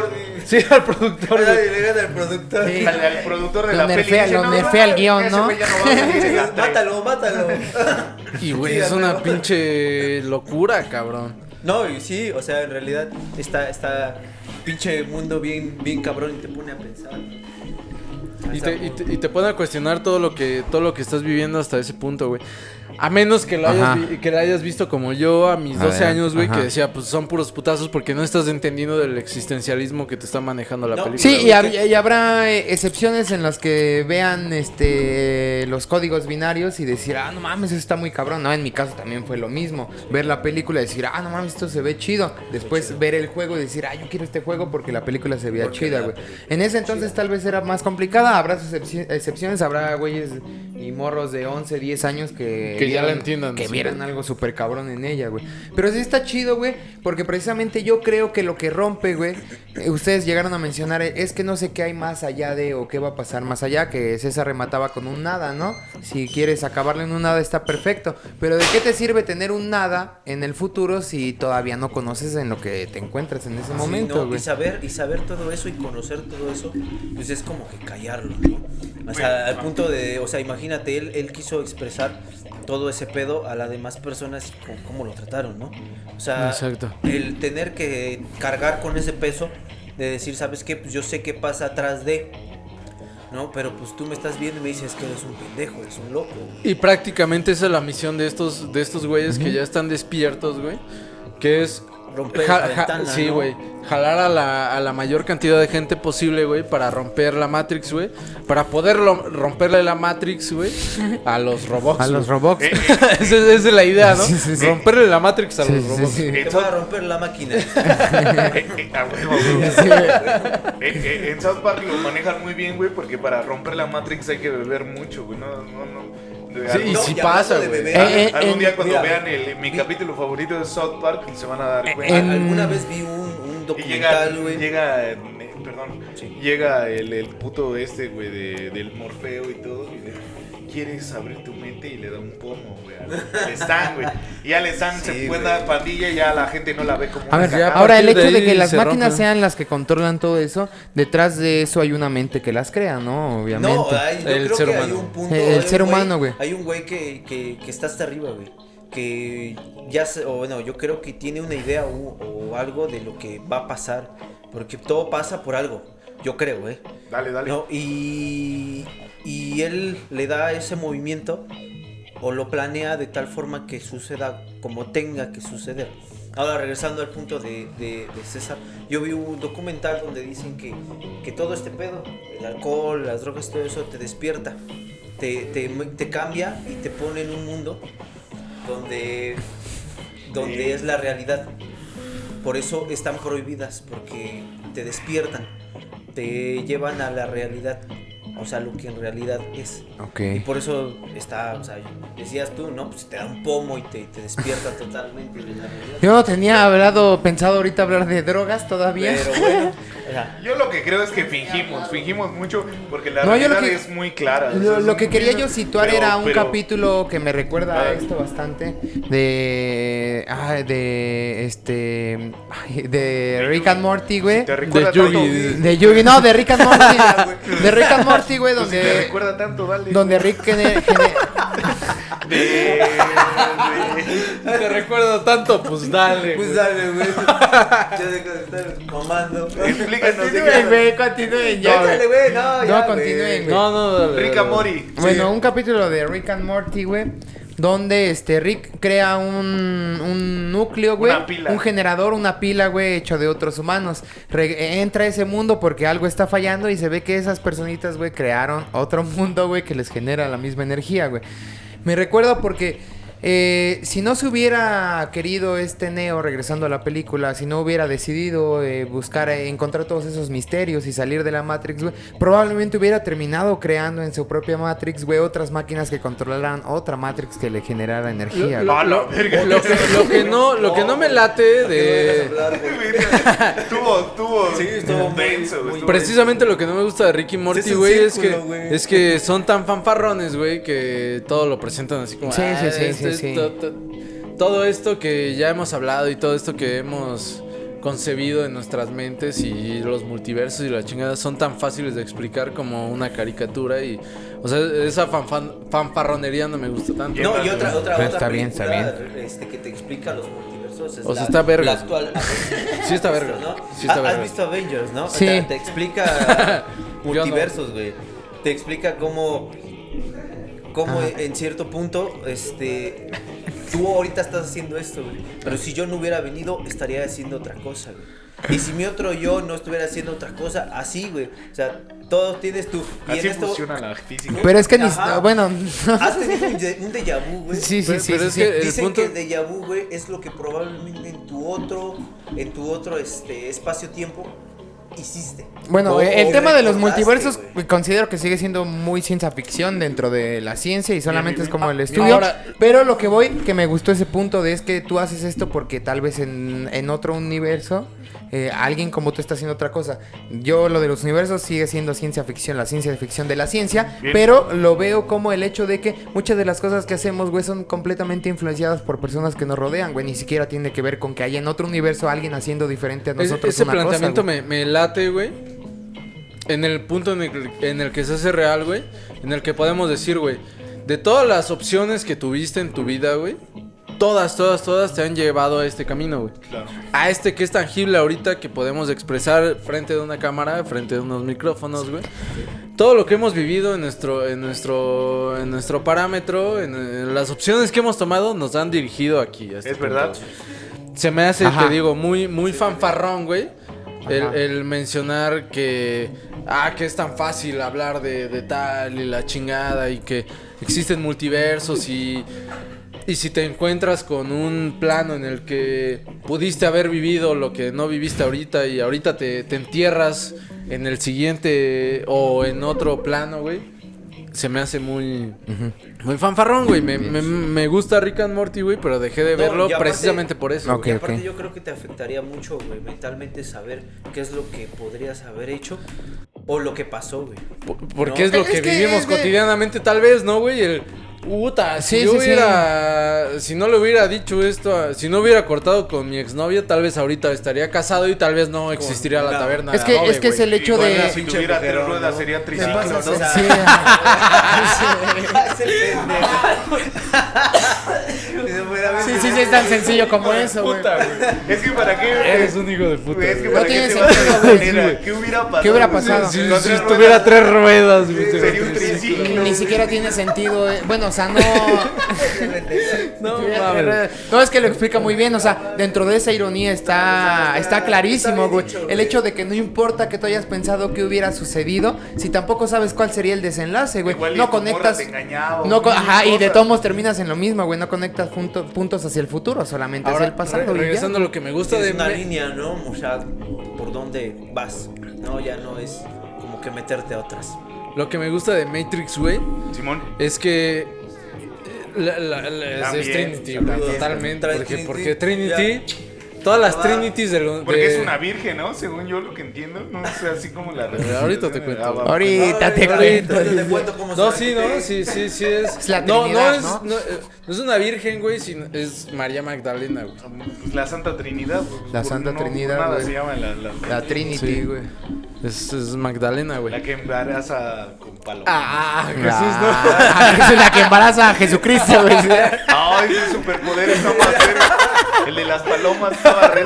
Sí, [laughs] al productor, le al productor. Sí. Al, al productor de Lo la peli. nerfea- dice, lo "No, nerfea el guion, ¿no?" güey ya no va a salir en la tres". mátalo, mátalo. [laughs] Y güey, es una pinche locura, cabrón. No, y sí, o sea, en realidad está, está pinche mundo bien, bien cabrón y te pone a pensar. Y te, y, te, y te pone a cuestionar todo lo que todo lo que estás viviendo hasta ese punto, güey. A menos que lo, hayas, que lo hayas visto como yo a mis A 12 ver, años, güey, que decía, pues son puros putazos porque no estás entendiendo del existencialismo que te está manejando la No, película. Sí, y, hab- y habrá eh, excepciones en las que vean este los códigos binarios y decir, ah, no mames, eso está muy cabrón. No, en mi caso también fue lo mismo. Ver la película y decir, ah, no mames, esto se ve chido. Después ver el juego y decir, ah, yo quiero este juego porque la película se veía Porque chida, güey. En ese entonces tal vez era más complicada. Habrá excepciones, habrá güeyes y morros de 11, 10 años que... Que ya la entiendan, Que sí. vieran algo súper cabrón en ella, güey. Pero sí está chido, güey, porque precisamente yo creo que lo que rompe, güey, eh, ustedes llegaron a mencionar, eh, es que no sé qué hay más allá de o qué va a pasar más allá, que César remataba con un nada, ¿no? Si quieres acabarle en un nada está perfecto, pero ¿de qué te sirve tener un nada en el futuro si todavía no conoces en lo que te encuentras en ese Sí, momento, no, güey? y saber y saber todo eso y conocer todo eso pues es como que callarlo no o sea al punto de o sea imagínate él él quiso expresar todo ese pedo a las demás personas y cómo, cómo lo trataron no o sea Exacto. el tener que cargar con ese peso de decir sabes qué pues yo sé qué pasa atrás de no pero pues tú me estás viendo y me dices que eres un pendejo eres un loco Y prácticamente esa es la misión de estos, de estos güeyes que ya están despiertos, güey. Que es Romper ja- esa ja- ventana, sí, ¿no? güey. Jalar a la, a la mayor cantidad de gente posible, güey, para romper la Matrix, güey. Para poder romperle la Matrix, güey, a los robots. A los robots. Eh, [laughs] esa, es- esa es la idea, ¿no? Sí, sí, sí. Romperle la Matrix a Sí, los robots. te voy a romper la máquina [laughs] a huevo, a [laughs] huevo. Sí, güey. En South Park lo manejan muy bien, güey, porque para romper la Matrix hay que beber mucho, güey. No, no, no. De Sí, y si y pasa, de güey. beber, Eh, eh, algún día cuando mira, vean el, mi capítulo favorito de South Park se van a dar cuenta. en- alguna vez vi un, un llega, documental güey llega, eh, perdón, Sí. llega el, el puto este, güey, de, del Morfeo y todo, y le quieres abrir tu mente y le da un pomo, güey, al al Stan, güey. Y al Stan se Sí, fue güey. una pandilla y ya la gente no la ve como A una ver, ya, ahora el partir hecho de de que ahí las se máquinas rompe. sean las que controlan todo eso, detrás de eso hay una mente que las crea, ¿no? Obviamente. No, hay, yo El creo ser que hay humano. un punto. El- el hay un ser humano, güey. Hay un güey que, que, que está hasta arriba, güey. Que ya se, o bueno, yo creo que tiene una idea o, o algo de lo que va a pasar. Porque todo pasa por algo. Yo creo, ¿eh? Dale, dale. No, y, y él le da ese movimiento o lo planea de tal forma que suceda como tenga que suceder. Ahora, regresando al punto de, de- de César, yo vi un documental donde dicen que, que todo este pedo, el alcohol, las drogas, todo eso te despierta, te, te, te cambia y te pone en un mundo donde, donde es la realidad. Por eso están prohibidas, porque te despiertan, te llevan a la realidad, o sea, lo que en realidad es. Ok. Y por eso está, o sea, decías tú, ¿no? Pues te da un pomo y te, te despierta [laughs] totalmente de la realidad. Yo no tenía hablado, pensado ahorita hablar de drogas todavía. Pero [laughs] bueno, o sea, Yo lo que creo es que fingimos, fingimos mucho porque la No, realidad que- es muy clara. o sea, Lo, que quería yo situar pero- era un pero- capítulo que me recuerda a esto bastante de ah, de este de Rick and Morty, güey. Si te recuerda De Yugi. De Yugi, no, de Rick and Morty. [laughs] de Rick and Morty, güey, pues, si te donde recuerda tanto, dale. donde Rick gene- gene- [laughs] De- de- Te recuerdo tanto, pues dale. pues güey. dale, güey. [laughs] De estar mamando. Explícanos Continúen, qué- güey, continúen ya. Dale, güey, no, ya, No, continúen, güey. No, no, dale. Rick and Morty. Bueno, un capítulo de Rick and Morty, güey. Donde este Rick crea un, un núcleo, güey. Una pila. Un generador, una pila, güey, hecho de otros humanos. Re- entra a ese mundo porque algo está fallando y se ve que esas personitas, güey, crearon otro [laughs] mundo, güey, que les genera la misma energía, güey. Me recuerdo porque eh, si no se hubiera querido este Neo, regresando a la película, si no hubiera decidido eh, buscar, eh, encontrar todos esos misterios y salir de la Matrix, probablemente hubiera terminado creando en su propia Matrix, güey, otras máquinas que controlaran otra Matrix que le generara energía. Lo, que, lo que no, lo que no me late de... Tuvo, tuvo. Sí, estuvo denso, estuvo Precisamente lo que no me gusta de Ricky Morty, güey, es, que es que son tan fanfarrones, güey, que todo lo presentan así como Sí, "Ah, sí, sí, sí, es sí. to- to- todo esto que ya hemos hablado y todo esto que hemos concebido en nuestras mentes y los multiversos y la chingada son tan fáciles de explicar como una caricatura y o sea, esa fanfan- fanfarronería no me gusta tanto. No, y otra, otra, otra está bien, está película, Este, que te explica los multiversos. Es O sea, la, está verga. La actual. Sí está verga. ¿no? Sí está verga. ¿Has visto Avengers, no? Sí. Te, te explica [laughs] multiversos, güey. Te explica cómo cómo Ajá. en cierto punto, este, tú ahorita estás haciendo esto, güey. Pero si yo no hubiera venido, estaría haciendo otra cosa, güey. Y si mi otro yo no estuviera haciendo otra cosa, así, güey. O sea, todo tienes tú. Y Así en esto, funciona la física. Pero es que ni... Bueno... has tenido un, de- un déjà vu, güey. sí, sí, Pero- sí, pero sí, es sí. que- el Dicen punto- que el déjà vu, güey, es lo que probablemente en tu otro, en tu otro este, espacio-tiempo hiciste. Bueno, O- el o tema de los multiversos considero que sigue siendo muy ciencia ficción dentro de la ciencia y solamente es como el Ah, estudio. ahora- pero lo que voy, que me gustó ese punto de es que tú haces esto porque tal vez en, en otro universo eh, alguien como tú está haciendo otra cosa. Yo lo de los universos sigue siendo ciencia ficción, la ciencia ficción de la ciencia, Bien. pero lo veo como el hecho de que muchas de las cosas que hacemos, güey, son completamente influenciadas por personas que nos rodean, güey. Ni siquiera tiene que ver con que haya en otro universo alguien haciendo diferente a nosotros. ese una cosa, planteamiento güey. me, me late, güey. En el punto en el, en el que se hace real, güey. En el que podemos decir, güey. De todas las opciones que tuviste en tu vida, güey. Todas, todas, todas te han llevado a este camino, güey. Claro. A este que es tangible ahorita, que podemos expresar frente de una cámara, frente de unos micrófonos, güey. Todo lo que hemos vivido en nuestro, en nuestro, en nuestro parámetro, en, en las opciones que hemos tomado, nos han dirigido aquí. a este Es punto. verdad. Se me hace, Ajá. te digo, muy, muy fanfarrón, güey. El, el mencionar que. Ah, que es tan fácil hablar de, de tal y la chingada y que existen multiversos y. Y si te encuentras con un plano en el que pudiste haber vivido lo que no viviste ahorita y ahorita te, te entierras en el siguiente o en otro plano, güey, se me hace muy, muy fanfarrón, güey. Me, me, me gusta Rick and Morty, güey, pero dejé de No, verlo aparte- precisamente por eso. Ok, güey. y aparte yo creo que te afectaría mucho, güey, mentalmente saber qué es lo que podrías haber hecho o lo que pasó, güey. Por- Porque No. es lo Es que, que vivimos de- cotidianamente, tal vez, ¿no, güey? El. Puta, si Sí, yo sí, sí. hubiera. Si no le hubiera dicho esto, si no hubiera cortado con mi exnovia, tal vez ahorita estaría casado y tal vez no existiría la taberna. Es de que, Adobe, es, que es el hecho Igual de... Si tuviera tres ruedas ¿no? sería triciclo. pasa- ¿no? [laughs] [laughs] o [laughs] sí, sí, sí, es tan sencillo como eso, güey. Puta, güey. Es que para qué. Eres un hijo de puta. Es que güey. para No qué tiene sentido, güey. ¿Qué hubiera pasado? ¿Qué hubiera Si- pasado? Si, tuviera tres ruedas, güey. Sería un triciclo. Ni siquiera tiene sentido, eh. bueno, o sea, no... [laughs] No, mames. No, es que lo explica muy bien, o sea, dentro de esa ironía está, está clarísimo, güey. El hecho de que no importa que tú hayas pensado que hubiera sucedido, si tampoco sabes cuál sería el desenlace, güey. No conectas... te engañaba, No, ajá, y de todos modos terminas en lo mismo, güey. No conectas punto- puntos hacia el futuro, solamente Ahora, es el pasado. re- y ya. regresando a lo que me gusta Es de. una Me- línea, ¿no? O sea, por dónde vas. No, ya no es como que meterte a otras. Lo que me gusta de Matrix, güey, Simón. es que. eh, La, la- la- es- Trinity, güey, totalmente. Porque, Trinity, porque Trinity. Todas las Ah, Trinities de lo- Porque de- es una virgen, ¿no? Según yo lo que entiendo. No sé, así como la ahorita te cuento. Ah, va. Ahorita te cuento. Ahorita te cuento cómo No, sí, no, sí, sí, sí es. Es la no, no Trinidad, es, ¿no? no, eh, no es una virgen, güey, sino es María Magdalena, güey. Pues La Santa Trinidad. pues, La Santa no, Trinidad, Nada güey. se llama la, la, La Trinity, Sí. güey. Es, es Magdalena, güey. la que embaraza con palo. Ah, Jesús, Ah, es la que embaraza a Jesucristo, güey. [laughs] Ay, ese superpoder está más verga. El de las palomas estaba re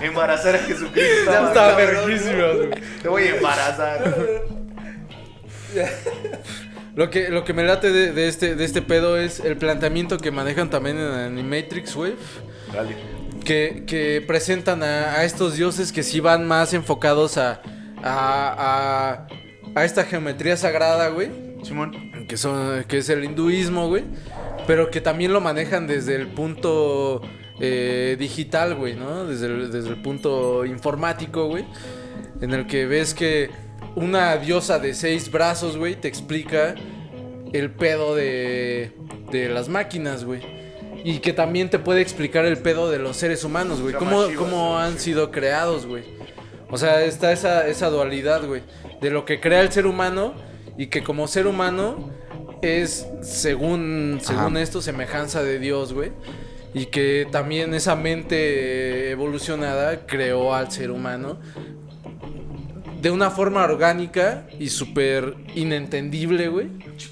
que embarazar a Jesucristo. no. Estaba güey. Te voy a embarazar. Lo que, lo que me late de, de este, de este pedo es el planteamiento que manejan también en Animatrix, güey. Dale. Que, que presentan a, a estos dioses que sí van más enfocados a, a, a, a esta geometría sagrada, güey. Simón. que son que es el hinduismo, güey, pero que también lo manejan desde el punto eh, digital, güey, ¿no? Desde el, desde el punto informático, güey, en el que ves que una diosa de seis brazos, güey, te explica el pedo de, de las máquinas, güey. Y que también te puede explicar el pedo de los seres humanos, güey. ¿Cómo, han sido creados, güey? O sea, está esa, esa dualidad, güey. De lo que crea el ser humano y que como ser humano es, según, según Ajá. esto, semejanza de Dios, güey. Y que también esa mente evolucionada creó al ser humano de una forma orgánica y súper inentendible, güey.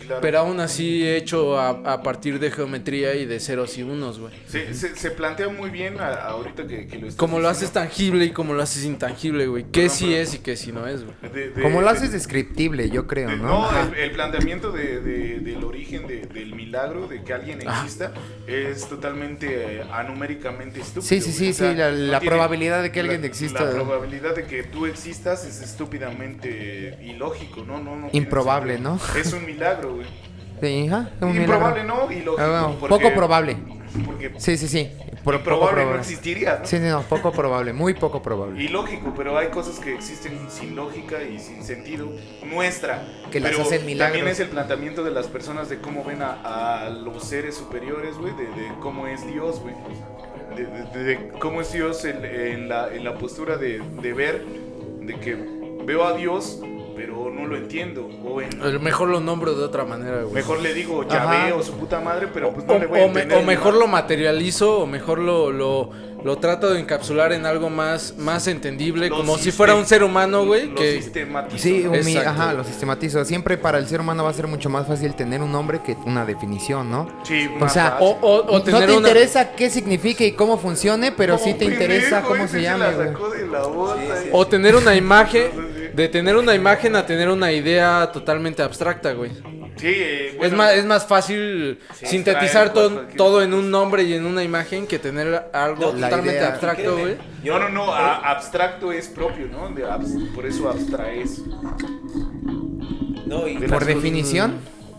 Claro. Pero aún así hecho a, a partir de geometría y de ceros y unos, güey. Se, se, se plantea muy bien a- ahorita que, que lo estás Como lo haces tangible y como lo haces intangible, güey. ¿Qué Perdón, sí es y qué sí no es, güey? De- de- Como lo de- haces descriptible, yo creo, de- ¿no? no, el, el planteamiento de, de- del origen de- del milagro, de que alguien exista, es totalmente eh, anuméricamente estúpido. Sí, sí, sí, O sea, sí, la- no la tiene- probabilidad de que alguien la- exista. La probabilidad de que tú existas es estúpidamente ilógico, ¿no? no, no Improbable. ¿no? Es un milagro, güey. Sí, ajá, un Improbable, milagro. ¿no? Ilógico. Ah, bueno, porque- poco probable. Porque Sí, sí, sí. Poco improbable no existiría, ¿no? Sí, sí, no, poco probable, muy poco probable. Ilógico, pero hay cosas que existen sin lógica y sin sentido nuestra. Que las pero hacen milagros. También es el planteamiento de las personas de cómo ven a, a los seres superiores, güey, de, de cómo es Dios, güey. De, de- de cómo es Dios en, en la, en la postura de, de ver, de que veo a Dios, pero no lo entiendo. O en, mejor lo nombro de otra manera, güey. mejor le digo. Yahvé o su puta madre, pero O, pues no le voy a o me- entender. o mejor ¿no? lo materializo o mejor lo, lo, lo trato de encapsular en algo más, más entendible, Lo como si fuera un ser humano, güey, lo que... sistematizo, Sí, ¿no? un mi- ajá, lo sistematizo. Siempre para el ser humano va a ser mucho más fácil tener un nombre que una definición, ¿no? Sí, O más sea, fácil. O, o- o no tener te una... interesa qué significa y cómo funcione, pero Como sí te interesa cómo se la llama, güey. Sí, sí. O tener una imagen, [laughs] de tener una imagen a tener una idea totalmente abstracta, güey. Sí, eh, es, bueno, más, es más fácil Sí, sintetizar todo, cualquier todo en un nombre y en una imagen que tener algo No, totalmente idea- abstracto, güey. yo- No, no, no, a- abstracto es propio, ¿no? De abs- por eso abstraes. No, y De Por definición.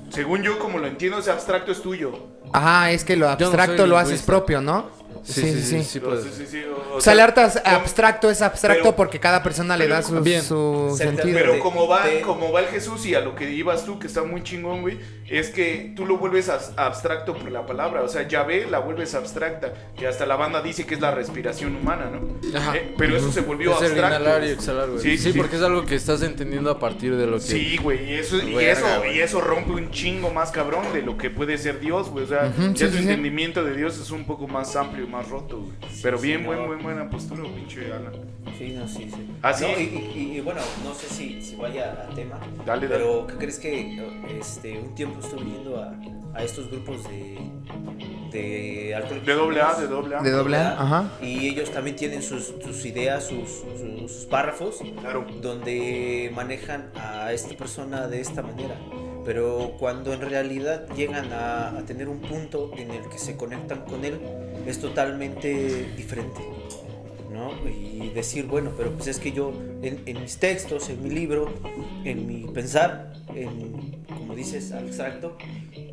Según yo, como lo entiendo, ese abstracto es tuyo. Ajá, es que lo no abstracto lo haces propio, ¿no? Sí, sí, sí, sí, pues. Sí, sí, sí, o- o O sea, el arte abstracto es abstracto pero- porque cada persona le da su, Bien. su sentido. Pero como va, como va el Jesús y a lo que ibas tú, que está muy chingón, güey, es que tú lo vuelves abstracto por la palabra. O sea, Yahvé la vuelves abstracta, que hasta la banda dice que es la respiración humana, ¿no? Ajá. Eh, pero eso se volvió Es el abstracto. inhalar y exhalar, güey. Sí, Sí, porque es algo que estás entendiendo a partir de lo que... Sí, güey, y eso, y, eso, y eso rompe un chingo más cabrón de lo que puede ser Dios, güey. O sea, Ujú, ya sí, tu sí, sí. entendimiento de Dios es un poco más amplio más roto, güey. Pero bien, sí, buen, no. buen, buena postura, pinche Alan. Sí, no, sí, sí. ¿Ah, sí? No, y, y- y bueno, no sé si, si vaya al tema. Dale, dale. Pero, ¿qué crees que este, un tiempo estuve yendo a, a estos grupos de, de alcohólicos De doble A, de doble A. De doble A, ajá. Y ellos también tienen sus, sus ideas, sus, sus- sus párrafos, Claro. donde manejan a esta persona de esta manera. Pero cuando en realidad llegan a, a tener un punto en el que se conectan con él, es totalmente diferente. ¿no? Y decir, bueno, pero pues es que yo en, en mis textos, en mi libro, en mi pensar, en, como dices, abstracto,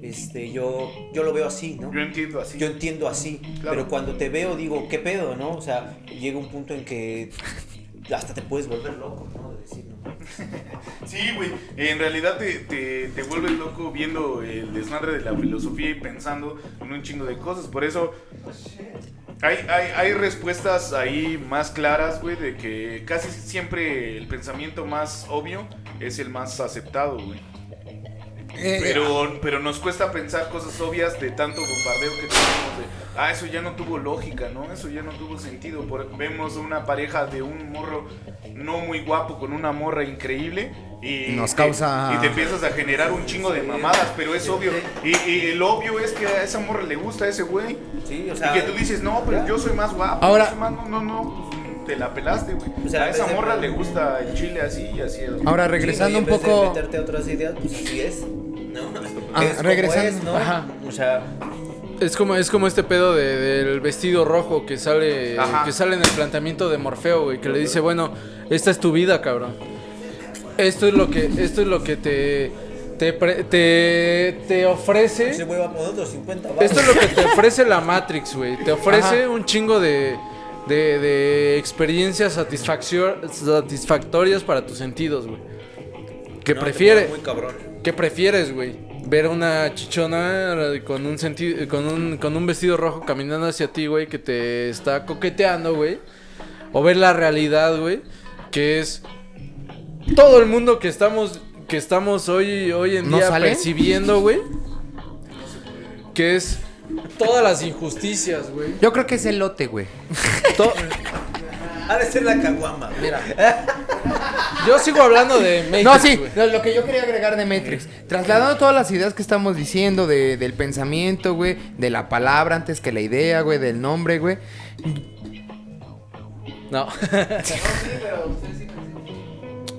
este, yo, yo lo veo así, ¿no? Yo entiendo así. Yo entiendo así, Claro. pero cuando te veo digo, ¿qué pedo, no? O sea, llega un punto en que hasta te puedes volver loco, ¿no? De decir, no. [laughs] Sí, güey. En realidad te, te, te vuelves loco viendo el desmadre de la filosofía y pensando en un chingo de cosas. Por eso hay, hay, hay respuestas ahí más claras, güey, de que casi siempre el pensamiento más obvio es el más aceptado, güey. Eh, Pero, pero nos cuesta pensar cosas obvias de tanto bombardeo que tenemos de, ah, eso ya no tuvo lógica, ¿no? Eso ya no tuvo sentido. Por- vemos una pareja de un morro no muy guapo con una morra increíble y Nos te- causa- y te empiezas a generar un chingo de mamadas, pero es obvio. Y, y el obvio es que a esa morra le gusta a ese güey. Sí, o Y que tú dices, no, pero ya. yo soy más guapo. Ahora- yo soy más- no, no, no, pues, te la pelaste, güey. O sea, a esa de- morra le gusta el chile así y así. Ahora sí, regresando ¿no? Y un de poco. meterte a otras ideas, pues así es, ¿no? Ah, [laughs] Es como regresando- es, ¿no? ajá. O sea, Es como, es como este pedo de- del vestido rojo que sale, Ajá. que sale en el planteamiento de Morfeo, güey, que le dice, bueno, esta es tu vida, cabrón. Esto es lo que, esto es lo que te, te, pre- te, te ofrece. se vuelva a poner otros 50 baros. Esto es lo que te [laughs] ofrece la Matrix, güey. Te ofrece Ajá. un chingo de, de, de experiencias satisfactorias para tus sentidos, güey. ¿Qué No, te prefiere? Muy cabrón. ¿Qué prefieres, güey? Ver a una chichona con un sentido, con un, con un vestido rojo caminando hacia ti, güey, que te está coqueteando, güey. O ver la realidad, güey, que es todo el mundo que estamos, que estamos hoy, hoy en ¿No día sale? percibiendo, güey. Que es todas las injusticias, güey. Yo creo que es el lote, güey. To- [laughs] Ha de ser la caguama. Mira, [laughs] Yo sigo hablando de Matrix, No, sí, güey. lo, que yo quería agregar de Matrix. Trasladando todas las ideas que estamos diciendo de- del pensamiento, güey, de la palabra antes que la idea, güey, del nombre, güey. No. [laughs]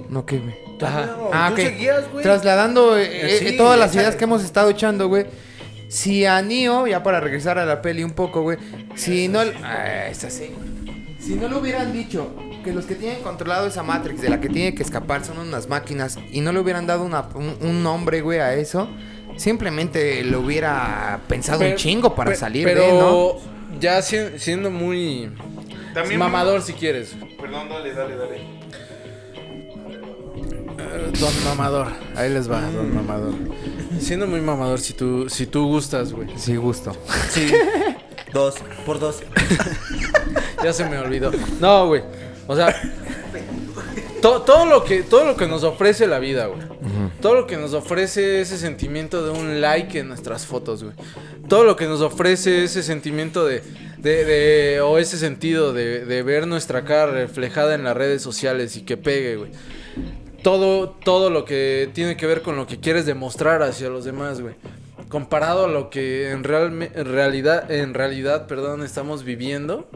No, ¿qué, güey? Ajá. No, Ah, tú ok. seguías, güey. Trasladando eh, Sí, eh, todas las ideas que hemos estado echando, güey. Si a Neo, ya para regresar a la peli un poco, güey. Si no. Ah, es así. Si no le hubieran dicho que los que tienen controlado esa Matrix de la que tiene que escapar son unas máquinas y no le hubieran dado una- un, un nombre, güey, a eso, simplemente lo hubiera pensado un Pero- chingo para pe- salir pero de, ¿no? ya si- siendo muy También- mamador si quieres. Perdón, dale, dale, dale. Eh, Don mamador. Ahí les va, don mamador. Siendo muy mamador si tú si tú gustas, güey. Sí, gusto. Sí. [laughs] Dos, por dos. [laughs] Ya se me olvidó. No, güey. O sea, to- todo lo que todo lo que nos ofrece la vida, güey. Todo lo que nos ofrece ese sentimiento de un like en nuestras fotos, güey. Todo lo que nos ofrece ese sentimiento de, de, de- o ese sentido de, de ver nuestra cara reflejada en las redes sociales y que pegue, güey. Todo, todo lo que tiene que ver con lo que quieres demostrar hacia los demás, güey. Comparado a lo que en, realme- en realidad, en realidad, perdón, estamos viviendo.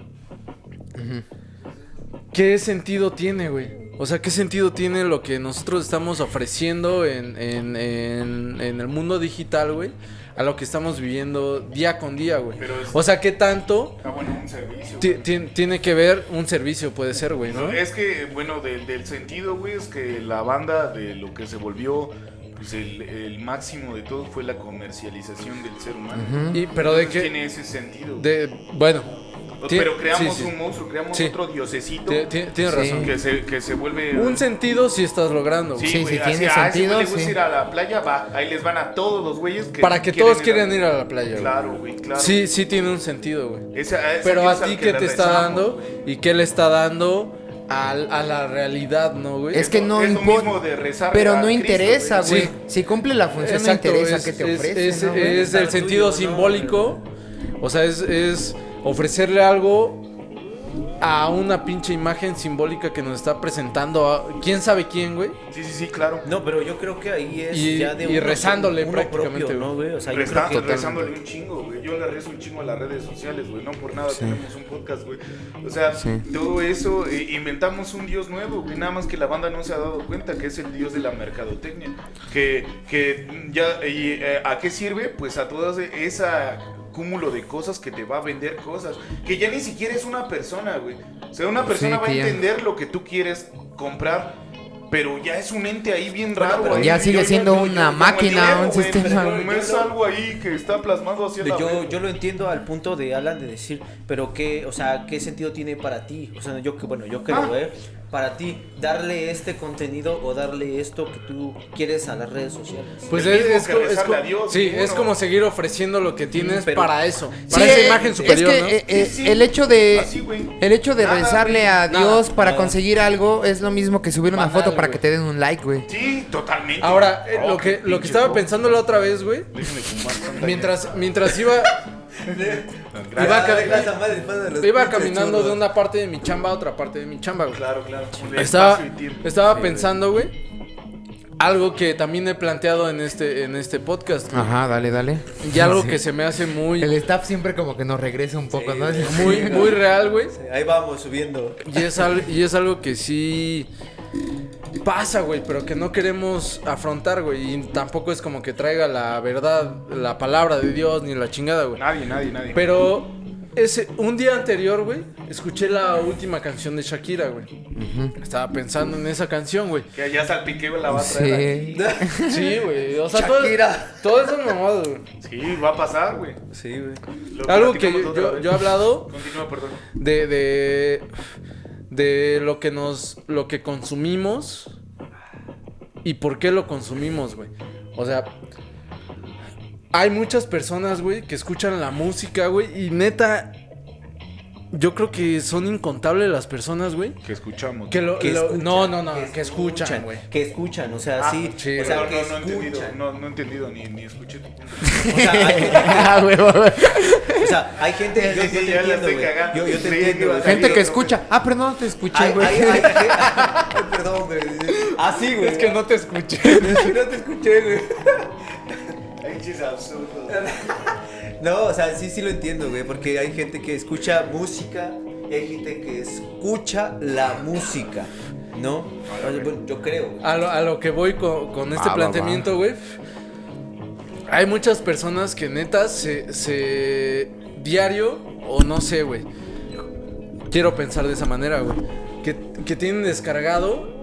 ¿Qué sentido tiene, güey? O sea, ¿qué sentido tiene lo que nosotros estamos ofreciendo en, en, en, en el mundo digital, güey? A lo que estamos viviendo día con día, güey. O sea, ¿qué tanto Ah, bueno, un servicio. ti- güey. ti- tiene que ver un servicio, puede ser, güey, ¿no? Es que, bueno, del, del sentido, güey, es que la banda de lo que se volvió pues el, el máximo de todo fue la comercialización del ser humano. Y, pero de Entonces qué... Tiene ese sentido. De, bueno, Pero creamos sí, sí. un monstruo, creamos Sí. otro diosecito Ti- ti- tienes Sí. razón. que se, que se vuelve... Un sentido sí estás logrando. Sí, Sí, güey, sí, así, tiene sentido, güey le gusta sí. ir a la playa, va, ahí les van a todos los güeyes que Para que todos quieren ir a la playa. Claro, güey, claro. Sí, sí tiene un sentido, güey. A Pero a ti, que ¿qué le te está dando? ¿Y qué le está dando al- a, la realidad, no, güey? Es que no es lo importa. mismo de rezar Pero a no Cristo, interesa, güey. güey. Sí. Si cumple la función, Exacto, no interesa es, que te es- ofrece. es- Está sentido tuyo, ¿no? simbólico. O sea, es, es ofrecerle algo a una pinche imagen simbólica que nos está presentando a quién sabe quién, güey. Sí, sí, sí, claro. No, pero yo creo que ahí es Y- ya de y uno- rezándole uno prácticamente, propio, ¿no, güey. güey? O sea, yo Resta- creo que rezándole un chingo, güey. Yo le rezo un chingo a las redes sociales, güey. No por nada tenemos un podcast, güey. O sea, Sí. todo eso, eh, inventamos un dios nuevo, güey. Nada más que la banda no se ha dado cuenta que es el dios de la mercadotecnia. Que, que ya, y, eh, ¿a qué sirve? Pues a toda esa cúmulo de cosas que te va a vender cosas. Que ya ni siquiera es una persona, güey. O sea, una persona Sí, va a ya- entender lo que tú quieres comprar. Pero ya es un ente ahí bien raro. pero ahí. ya sigue Yo- siendo yo- una máquina, un güey, sistema. es algo ahí que está plasmado hacia la Yo, yo lo entiendo al punto de Alan de decir, pero qué, o sea, qué sentido tiene para ti, o sea, yo que bueno, yo creo, Ah. eh, para ti darle este contenido o darle esto que tú quieres a las redes sociales. Pues es, mismo es que co- es rezarle co- a Dios, sí, es como seguir ofreciendo lo que tienes pero- para eso, Sí, para esa eh, imagen superior, es que ¿no? eh, eh, Sí, sí. el hecho de Así, el hecho de Nada, rezarle güey. a Nada, Dios para nada. conseguir algo es lo mismo que subir una Banal, foto para güey. que te den un like, güey. Sí, totalmente. Ahora, eh, Oh, lo que lo que estaba pensando la otra vez, güey, Déjame fumar tanta mientras mientras iba [laughs] iba, ca- ca- iba caminando de una parte de mi chamba a otra parte de mi chamba, güey. Claro, claro. Estaba, estaba Sí, pensando, güey, algo que también he planteado en este, en este podcast. güey, Ajá, dale, dale. Y algo Sí. que se me hace muy, El staff siempre como que nos regresa un poco, Sí, ¿no? muy, muy real, güey. Ahí vamos subiendo. Y es, al- y es algo que sí pasa, güey, pero que no queremos afrontar, güey. Y tampoco es como que traiga la verdad, la palabra de Dios, ni la chingada, güey. Nadie, nadie, nadie. Pero ese, un día anterior, güey, escuché la última canción de Shakira, güey. Estaba pensando en esa canción, güey. Que ya salpiqueo la va a traer Sí. Sí, güey. O sea, todo, Shakira. todo eso mamado, güey. Sí, va a pasar, güey. Sí, güey. Algo que yo, yo he hablado Continúa, perdón. de, de, de lo que nos, lo que consumimos y por qué lo consumimos, güey. O sea, hay muchas personas, güey, que escuchan la música, güey, y neta, yo creo que son incontables las personas, güey. Que escuchamos. Que lo, Que lo- escuchan, no, no, no, que escuchan, güey. Que escuchan, o sea, Ah, sí. sí, o sea, no, que no, no he entendido, escuchan. no, no he entendido ni, ni escuché. [laughs] O sea, hay gente, [laughs] Ah, o sea, hay gente yo, [laughs] te entiendo, estoy güey. cagando. Yo, yo te Sí, entiendo. Gente que escucha. Ah, pero no te escuché, güey. perdón, güey. Ah, sí, güey. Es que no te escuché. no te escuché, güey. No, o sea, sí, sí lo entiendo, güey, porque hay gente que escucha música y hay gente que escucha la música, ¿no? O sea, bueno, yo creo, güey. A lo, a lo que voy con, con este Va, va, planteamiento, güey. Hay muchas personas que neta se, se diario o no sé, güey. Quiero pensar de esa manera, güey. Que, que tienen descargado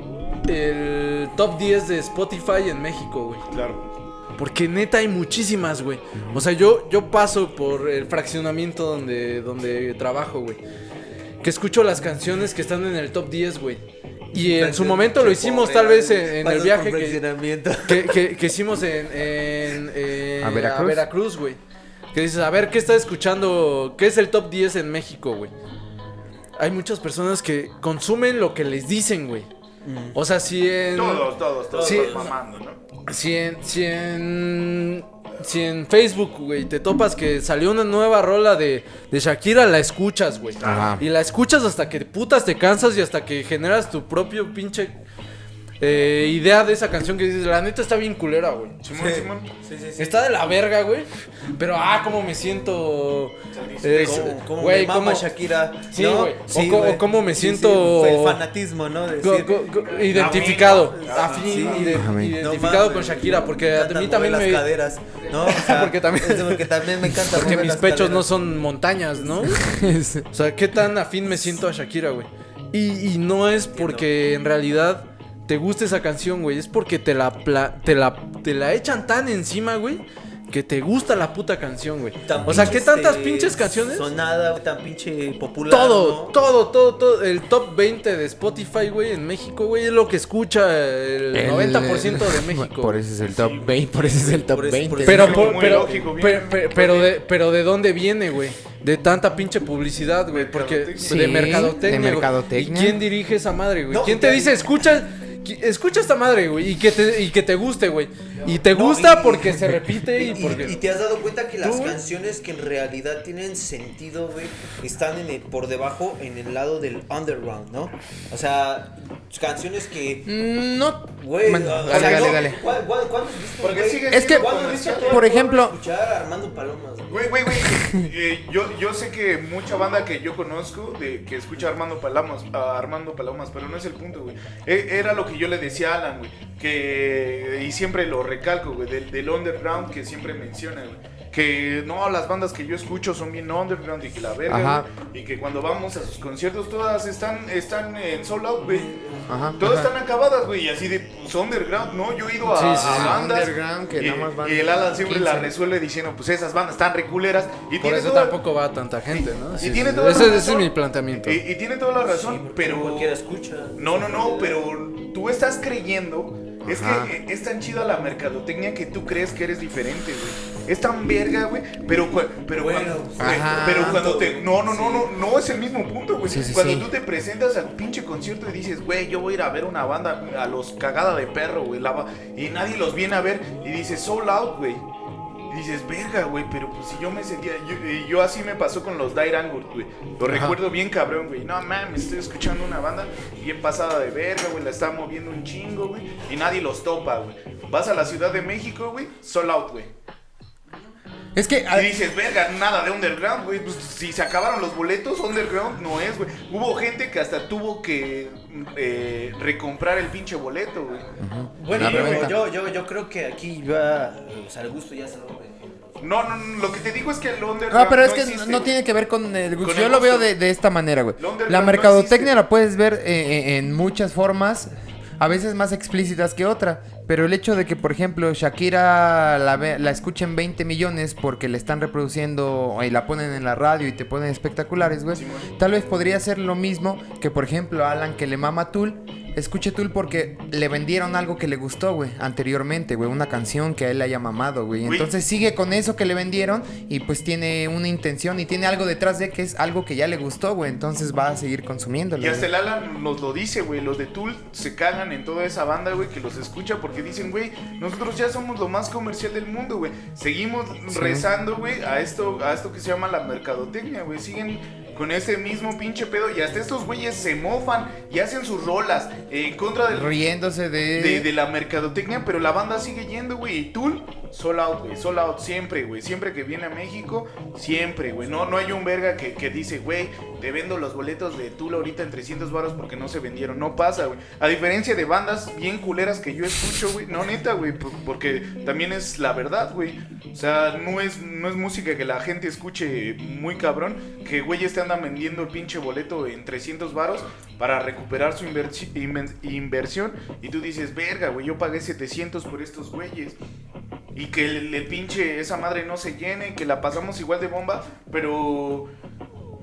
el top 10 de Spotify en México, güey. Claro. Porque neta hay muchísimas, güey. O sea, yo, yo paso por el fraccionamiento donde, donde trabajo, güey. Que escucho las canciones que están en el top 10, güey. Y en su momento lo hicimos tal vez en, en el viaje que, que, que- que hicimos en, en- en- ¿A Veracruz? Veracruz, güey. Que dices, a ver, ¿qué está escuchando? ¿Qué es el top 10 en México, güey? Hay muchas personas que consumen lo que les dicen, güey. O sea, si en... Todos, todos, todos están mamando, ¿no? Si en, si en, si en Facebook, güey, te topas que salió una nueva rola de, de Shakira, la escuchas, güey. Ajá. Y la escuchas hasta que putas te cansas y hasta que generas tu propio pinche eh, idea de esa canción que dices, la neta está bien culera, güey. Simón, Simón. Sí, sí, sí. Está de la verga, güey. Pero, ah, cómo me siento... eh, Como, güey, me mama cómo- Shakira. Sí, ¿no? güey. O co- o cómo me Sí, sí, siento- El fanatismo, ¿no? Decir, co- co- identificado. Afín, sí. ide- Amén. no identificado con Shakira. Porque a mí también mover me... las caderas, ¿no? O [laughs] sea, Porque también- es porque también me encanta Porque mover mis las pechos no son montañas, ¿no? [laughs] O sea, ¿qué tan afín me siento a Shakira, güey? Y, y no es porque en realidad te guste esa canción, güey. Es porque te la, pla- te la, te la echan tan encima, güey, que te gusta la puta canción, güey. Tan O sea, ¿qué tantas eh, pinches canciones? Sonada, tan pinche popular. Todo, ¿no? todo, todo, todo. El top 20 de Spotify, güey, en México, güey, es lo que escucha el, El- 90% de [laughs] México. Por eso es el top 20. Por eso es el top Por eso- 20. por eso- Pero, por- pero, lógico, bien. pero, pero, pero de, pero de dónde viene, güey. De tanta pinche publicidad, güey. Porque. Sí, de mercadotecnia. de mercadotecnia. ¿Y quién dirige esa madre, güey? No, ¿Quién te dice, escucha, escucha esta madre, güey? Y que te, y que te guste, güey. Y te gusta y- porque [laughs] se repite y, Y, porque. y te has dado cuenta que las Tú, canciones que en realidad tienen sentido, güey, están en el- por debajo, en el lado del underground, ¿no? O sea, canciones que, Mm, No. güey, Man, o dale, sea, dale, no, dale. ¿cuál- cuál- ¿Cuándo has visto, Porque güey? sigue Es que, siendo ¿Cuándo has visto por ejemplo- escuchar a Armando Palomas, güey? Güey, güey, güey. [laughs] Eh, yo, yo sé que mucha banda que yo conozco de que escucha a Armando Palomas, a Armando Palomas, pero no es el punto, güey. E- Era lo que yo le decía a Alan, güey. Que, y siempre lo recalco, güey, del, del underground que siempre menciona, güey. Que no, las bandas que yo escucho son bien underground y que la verga, Ajá. Y que cuando vamos a sus conciertos todas están, están en sold out, güey. Ajá. Todas ajá. están acabadas, güey, y así de pues, underground, ¿no? Yo he ido a, Sí, sí, a sí. bandas Underground, que y, nada más van y el Alan siempre la 15. resuelve diciendo, pues esas bandas están reculeras y Por tiene eso toda- tampoco va tanta gente, ¿no? y tiene toda la ese, ese es mi planteamiento. Y, y tiene toda la razón, Sí, pero cualquiera escucha. no, no, no, pero tú estás creyendo es Ajá. que es tan chida la mercadotecnia que tú crees que eres diferente, güey. Es tan verga, güey, pero pero Bueno, cuando, pues, güey, Ajá. pero cuando te no, no, no, no, no es el mismo punto, güey. Sí, sí, cuando sí. tú te presentas al pinche concierto y dices, "Güey, yo voy a ir a ver una banda a los cagada de perro, güey", la y nadie los viene a ver y dices, "Sold out, güey." Y dices, verga, güey, pero pues si yo me sentía. Yo, y yo así me pasó con los Dire Angur, güey. Lo Ajá. recuerdo bien cabrón, güey. No mames, estoy escuchando una banda bien pasada de verga, güey. La está moviendo un chingo, güey. Y nadie los topa, güey. Vas a la Ciudad de México, güey. Sold out, güey. Es que. ah, Y dices, verga, nada de underground, güey. Pues si se acabaron los boletos, underground no es, güey. Hubo gente que hasta tuvo que eh, recomprar el pinche boleto, güey. Bueno, yo, yo, yo, yo creo que aquí va, o sea, el gusto ya se. No, no, no, lo que te digo es que el underground. No, pero es que existe, no tiene que ver con el gusto. Yo el lo veo de, de esta manera, güey. La mercadotecnia la puedes ver eh, eh, en muchas formas, a veces más explícitas que otra. Pero el hecho de que, por ejemplo, Shakira la, la escuchen 20 millones porque le están reproduciendo y la ponen en la radio y te ponen espectaculares, güey. Tal vez podría ser lo mismo que, por ejemplo, Alan que le mama Tool escuche Tool porque le vendieron algo que le gustó, güey, anteriormente, güey, una canción que a él le haya mamado, güey. Entonces sigue con eso que le vendieron y pues tiene una intención y tiene algo detrás de que es algo que ya le gustó, güey. Entonces va a seguir consumiéndolo. Y hasta el Alan nos lo dice, güey. Los de Tool se cagan en toda esa banda, güey, que los escucha porque dicen, güey, nosotros ya somos lo más comercial del mundo, güey. Seguimos Sí. rezando, güey, a esto, a esto que se llama la mercadotecnia, güey. Siguen con ese mismo pinche pedo y hasta estos güeyes se mofan y hacen sus rolas eh, en contra del, Riéndose de... de, de la mercadotecnia, pero la banda sigue yendo, güey. Y Tool, sold out, güey. Sold out siempre, güey. Siempre que viene a México, siempre, güey. No, no hay un verga que, que dice, güey, te vendo los boletos de Tool ahorita en 300 baros porque no se vendieron. No pasa, güey. A diferencia de bandas bien culeras que yo escucho, güey. No, neta, güey. por- Porque también es la verdad, güey. O sea, no es, no es música que la gente escuche muy cabrón. Que güeyes te andan vendiendo el pinche boleto en 300 varos para recuperar su inversión. Y tú dices, verga, güey, yo pagué 700 por estos güeyes. Y que el, el pinche, esa madre no se llene, que la pasamos igual de bomba, pero...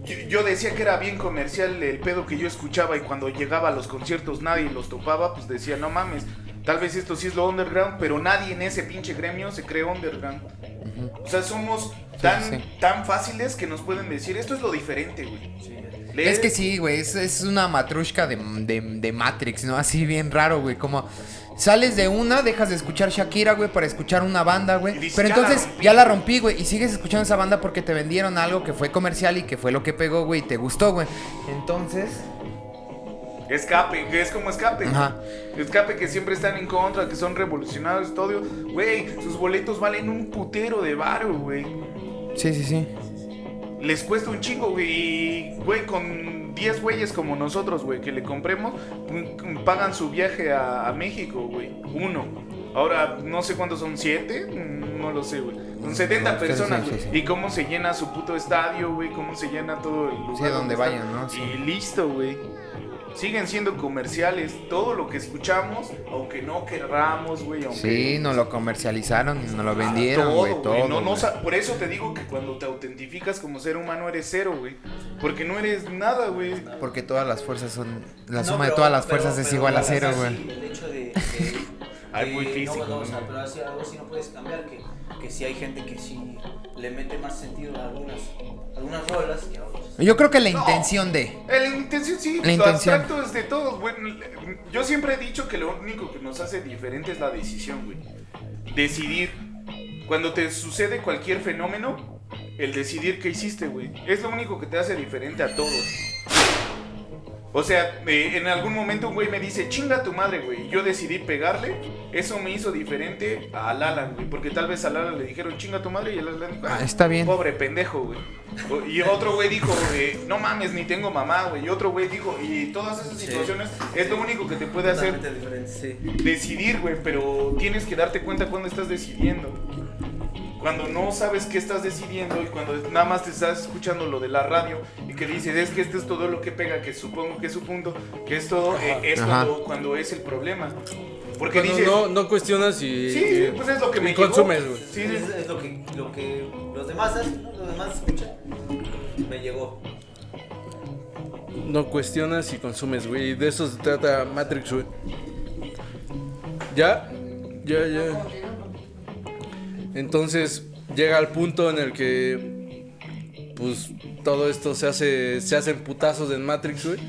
Yo, yo decía que era bien comercial el pedo que yo escuchaba y cuando llegaba a los conciertos nadie los topaba, pues decía, no mames, tal vez esto sí es lo underground, pero nadie en ese pinche gremio se cree underground. O sea, somos tan, sí. tan fáciles que nos pueden decir, esto es lo diferente, güey. Es que sí, güey, es, es una matrushka de, de, de Matrix, ¿no? Así bien raro, güey, como... Sales de una, dejas de escuchar Shakira, güey, para escuchar una banda, güey. Pero "Ya la entonces rompí". ya la rompí, güey. Y sigues escuchando esa banda porque te vendieron algo que fue comercial y que fue lo que pegó, güey, y te gustó, güey. Entonces... Escape, que es como escape. Ajá. Escape que siempre están en contra, que son revolucionarios, todo. Güey, sus boletos valen un putero de varo, güey. Sí, sí, sí. Les cuesta un chingo, güey. Y, güey, con 10 güeyes como nosotros, güey, que le compremos, mm, pagan su viaje a, a México, güey. Uno. Ahora, no sé cuántos son, ¿siete? Mm, No lo sé, güey. Son 70 No, sí, personas, sí, güey. sí, sí. Y cómo se llena su puto estadio, güey. Cómo se llena todo el lugar. Sí, donde vayan, ¿no? Sí. Y listo, güey. Siguen siendo comerciales. Todo lo que escuchamos, aunque no querramos, güey. aunque- Sí, nos lo comercializaron y nos lo vendieron, güey, todo, todo. güey. No, no por eso te digo que cuando te autentificas como ser humano eres cero, güey. Porque no eres nada, güey. Porque todas las fuerzas son... La No, suma de todas las pero- fuerzas es pero, igual a cero, güey. El hecho de. de- [laughs] Ay, de- muy no, físico, no, o sea, pero así, algo sí no puedes cambiar. Que, que sí hay gente que sí le mete más sentido a algunas, algunas rolas que a otras. Yo creo que la No. intención de... La intención sí, La intención. es de todos, güey. Yo siempre he dicho que lo único que nos hace diferente es la decisión, güey. Decidir. Cuando te sucede cualquier fenómeno, el decidir qué hiciste, güey. Es lo único que te hace diferente a todos. O sea, eh, en algún momento un güey me dice, chinga tu madre, güey. y Yo decidí pegarle. Eso me hizo diferente al Alan, güey. Porque tal vez al Alan le dijeron, chinga tu madre. Y el Alan dijo, Ah, está bien. Pobre pendejo, güey. Y otro güey dijo, eh, no mames, ni tengo mamá, güey. Y otro güey dijo, y todas esas Sí. situaciones es lo único que te puede hacer Totalmente diferente, sí. decidir, güey. Pero tienes que darte cuenta cuando estás decidiendo. Cuando no sabes qué estás decidiendo y cuando nada más te estás escuchando lo de la radio y que dices, es que esto es todo lo que pega, que supongo que es su punto, que es todo, eh, es cuando, cuando es el problema. Porque Cuando dices, no, no cuestionas y, sí, y- pues es lo que me consumes, güey. Sí, es, lo, que, lo que los demás hacen, ¿no? los demás escuchan. Me llegó. No cuestionas y consumes, güey. Y de eso se trata Matrix, güey. ¿Ya? Ya, ya. Entonces llega al punto en el que pues todo esto se hace se hacen putazos en Matrix, güey.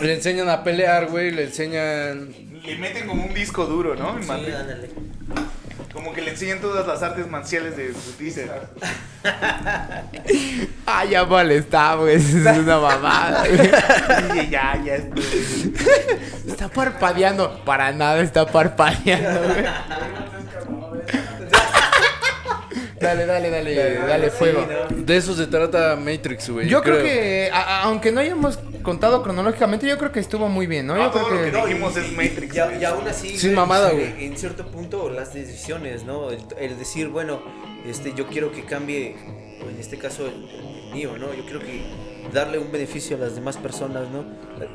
Le enseñan a pelear, güey, le enseñan Le meten como un disco duro, ¿no? En Sí, Matrix. ándale. Como que le enseñan todas las artes marciales de putiza. [laughs] Ah, ya molestaba, güey. Es una mamada, güey. Ya, ya estoy. [laughs] Está parpadeando. Para nada está parpadeando, güey. [laughs] Dale, dale, dale, dale fuego. de eso se trata Matrix, güey. Yo creo que, a- a- aunque no hayamos contado cronológicamente, yo creo que estuvo muy bien, ¿no? No, Yo todo creo lo que que... dijimos es Matrix. Y, a- güey. y aún así, Sin mamada, eh, güey. En cierto punto, las decisiones, ¿no? El, el decir, bueno, este, yo quiero que cambie, o en este caso el, el mío, ¿no? Yo quiero que darle un beneficio a las demás personas, ¿no?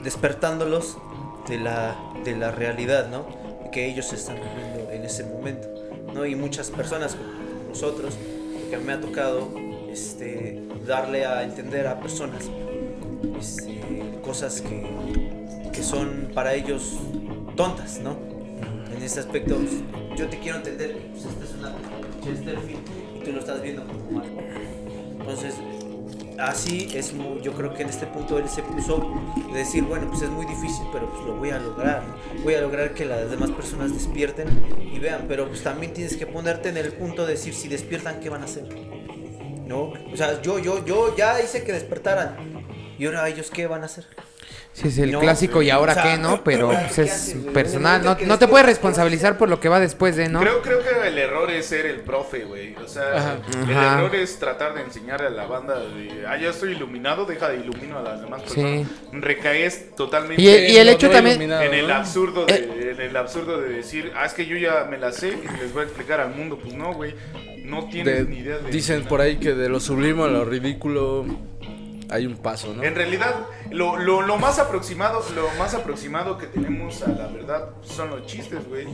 Despertándolos de la, de la realidad, ¿no? Que ellos están viviendo en ese momento, ¿no? Y muchas personas nosotros, que me ha tocado este, darle a entender a personas este, cosas que que son para ellos tontas, ¿no? En ese aspecto, pues, yo te quiero entender que pues, esta es una Chesterfield y tú lo estás viendo como mal. Entonces, así es yo creo que en este punto él se puso de decir, bueno, pues es muy difícil, pero pues lo voy a lograr. Voy a lograr que las demás personas despierten y vean, pero pues también tienes que ponerte en el punto de decir, si despiertan, ¿qué van a hacer? ¿No? O sea, yo, yo, yo ya hice que despertaran. ¿Y ahora ellos qué van a hacer? Sí, es el No, clásico y ahora o sea, qué, ¿no? [clears throat] Pero ¿qué pues, es personal. No, te puedes responsabilizar por lo que va después de, ¿no? Creo, creo que el error es ser el profe, güey. O sea, Ajá. el error es tratar de enseñar a la banda de, ah, ya estoy iluminado, deja de ilumino a las demás Sí. personas. Recaes totalmente Y, y el hecho también... en el ¿no? absurdo de, Eh. en el absurdo de decir, ah, es que yo ya me la sé y les voy a explicar al mundo. Pues no, güey. No tienes De- ni idea de dicen nada. por ahí que de lo sublime a lo ridículo hay un paso, ¿no? En realidad, lo, lo, lo más aproximado, lo más aproximado que tenemos a la verdad son los chistes, güey.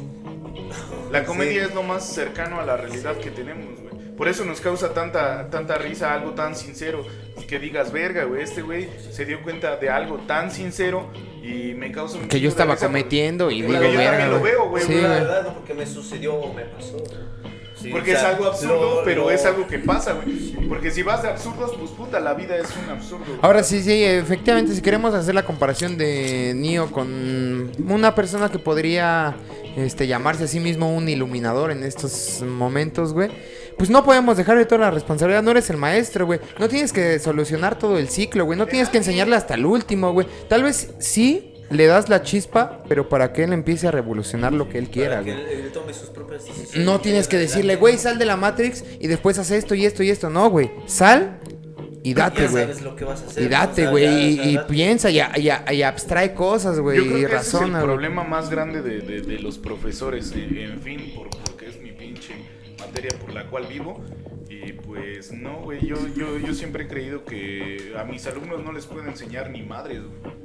La comedia es lo más cercano a la realidad que tenemos, güey. Por eso nos causa tanta, tanta risa algo tan sincero. Que digas, verga, güey, este güey se dio cuenta de algo tan sincero y me causa un Que yo estaba cometiendo y digo, yo verga, también lo veo, güey. Sí, la verdad, no porque me sucedió o me pasó. Sí, Porque o sea, es algo absurdo, lo- pero lo- es algo que pasa, güey. Porque si vas de absurdos, pues puta, la vida es un absurdo. güey. Ahora sí, sí, efectivamente, si queremos hacer la comparación de Neo con una persona que podría este, llamarse a sí mismo un iluminador en estos momentos, güey. Pues no podemos dejar de toda la responsabilidad, no eres el maestro, güey. No tienes que solucionar todo el ciclo, güey. No tienes que enseñarle hasta el último, güey. Tal vez sí le das la chispa, pero para que él empiece a revolucionar lo que él quiera, para que güey. él, él tome sus propias decisiones. No tienes que decirle, güey, sal de la Matrix y después haz esto y esto y esto. No, güey. Sal y date, Ya güey. sabes lo que vas a hacer. Y date, güey, y, o sea, y date. piensa y, a- y a- y abstrae cosas, güey, Yo creo y que ese es razona, el güey. problema más grande de, de- de los profesores, eh, en fin, por, porque es mi pinche materia por la cual vivo. Pues no, güey, yo, yo, yo siempre he creído que a mis alumnos no les puedo enseñar ni madres, güey.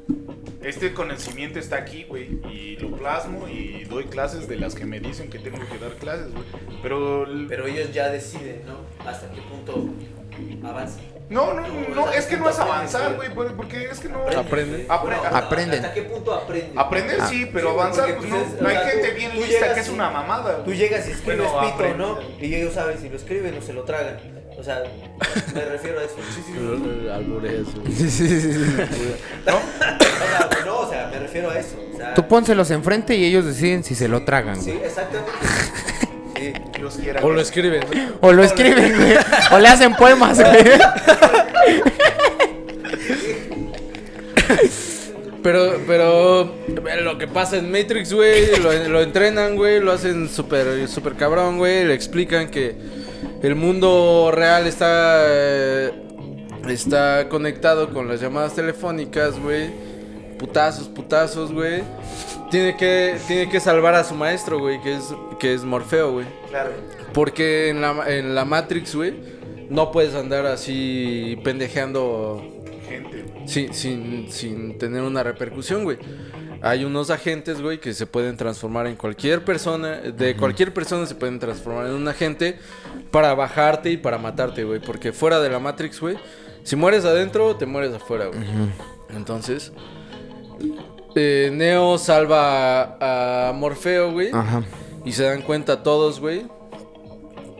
Este conocimiento está aquí, güey, y lo plasmo y doy clases de las que me dicen que tengo que dar clases, güey. Pero, Pero ellos ya deciden, ¿no? Hasta qué punto avanzan. no, no, no, no, es que no es avanzar, güey, por- porque es que no... Aprenden. Apre- Bueno, Aprenden. ¿Hasta qué punto aprenden? Aprender Ah. sí, pero Sí, avanzar, pues pues, no. Hay gente bien tú lista que es una mamada. Tú llegas y escribes Bueno, pito, aprende. ¿no? Y ellos saben si lo escriben o se lo tragan. O sea, me refiero a eso. Sí, sí, Albureas, güey. [laughs] ¿No? [laughs] O sea, no, o sea, me refiero a eso. O sea, Tú pónselos enfrente y ellos deciden si se lo tragan, Sí, exactamente. [laughs] Sí. Dios quiera. O que- lo escriben, ¿no? O lo escriben, güey. O le hacen poemas, güey. Pero, pero lo que pasa en Matrix, güey, lo, lo entrenan, güey, lo hacen súper, súper cabrón, güey, le explican que el mundo real está, eh, está conectado con las llamadas telefónicas, güey, putazos, putazos, güey. Tiene que, tiene que salvar a su maestro, güey, que es, que es Morfeo, güey. Claro. Porque en la, en la Matrix, güey, no puedes andar así pendejeando Gente. güey. sin, sin, sin tener una repercusión, güey. Hay unos agentes, güey, que se pueden transformar en cualquier persona. De cualquier persona se pueden transformar en un agente para bajarte y para matarte, güey. Porque fuera de la Matrix, güey, si mueres adentro, te mueres afuera, güey. Entonces, eh, Neo salva a, a Morfeo, güey. Ajá. Y se dan cuenta todos, güey,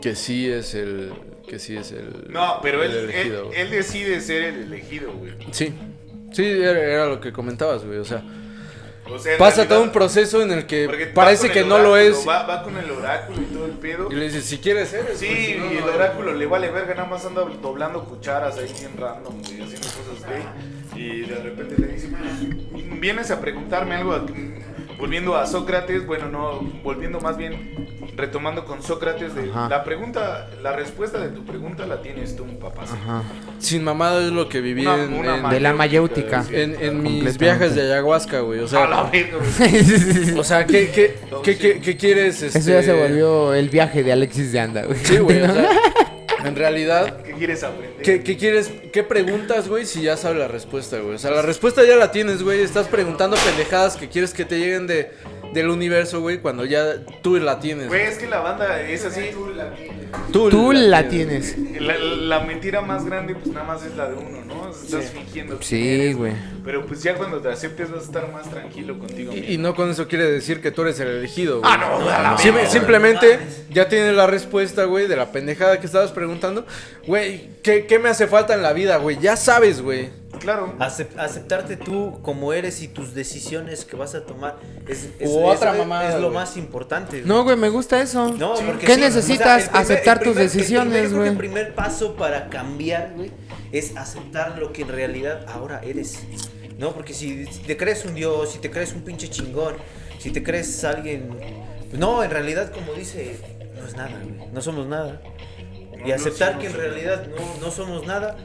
que sí es el. Que sí es el. No, pero el él, elegido, él, decide ser el elegido, güey. Sí. Sí, era, era lo que comentabas, güey. O sea, O sea, en pasa realidad- todo un proceso en el que parece que no lo es. Va, va con el oráculo y todo el pedo. Y le dices, si quieres ser. Sí, y el oráculo le vale verga, nada más anda doblando cucharas ahí bien random, güey, haciendo cosas gay. Y de repente le dice, pues, vienes a preguntarme algo, volviendo a Sócrates, bueno, no, volviendo más bien, retomando con Sócrates, de la pregunta, la respuesta de tu pregunta la tienes tú, papá. Ajá. Sin mamada es lo que viví Una- en, una en- De la mayéutica. en- en mis viajes de ayahuasca, güey. O A la sea, verga, güey. [laughs] o sea ¿qué, qué, qué, qué- qué quieres? Eso ya este? se volvió el viaje de Alexis de Anda, güey. Sí, güey. O [laughs] sea, en realidad, ¿Qué quieres aprender? ¿Qué, qué quieres? ¿Qué preguntas, güey? Si ya sabes la respuesta, güey. O sea, la respuesta ya la tienes, güey. Estás preguntando pendejadas que quieres que te lleguen de, del universo, güey, cuando ya tú la tienes. Güey, es que la banda es así. Tú, Tú la tienes. La, la mentira más grande, pues nada más es la de uno, ¿no? Estás fingiendo. que Sí, güey. Pero pues ya cuando te aceptes vas a estar más tranquilo contigo mismo. Y, y no con eso quiere decir que tú eres el elegido. güey. Ah, no, a la Sim- simplemente ya tienes la respuesta, güey, de la pendejada que estabas preguntando. Güey, ¿qué, qué me hace falta en la vida, güey? Ya sabes, güey. Claro. Acep- aceptarte tú como eres y tus decisiones que vas a tomar es, es, U otra es- mamada, es lo güey. más importante. güey. No, güey, me gusta eso. No, porque ¿Qué sí, necesitas? o sea, el primer- Aceptar el tus primer- el decisiones, primer- creo que güey. El primer paso para cambiar, güey, es aceptar lo que en realidad ahora eres. No, porque si, te crees un dios, si te crees un pinche chingón, si te crees alguien... No, en realidad, como dice, no es nada, güey. No somos nada. Y aceptar no que en realidad no, no somos nada,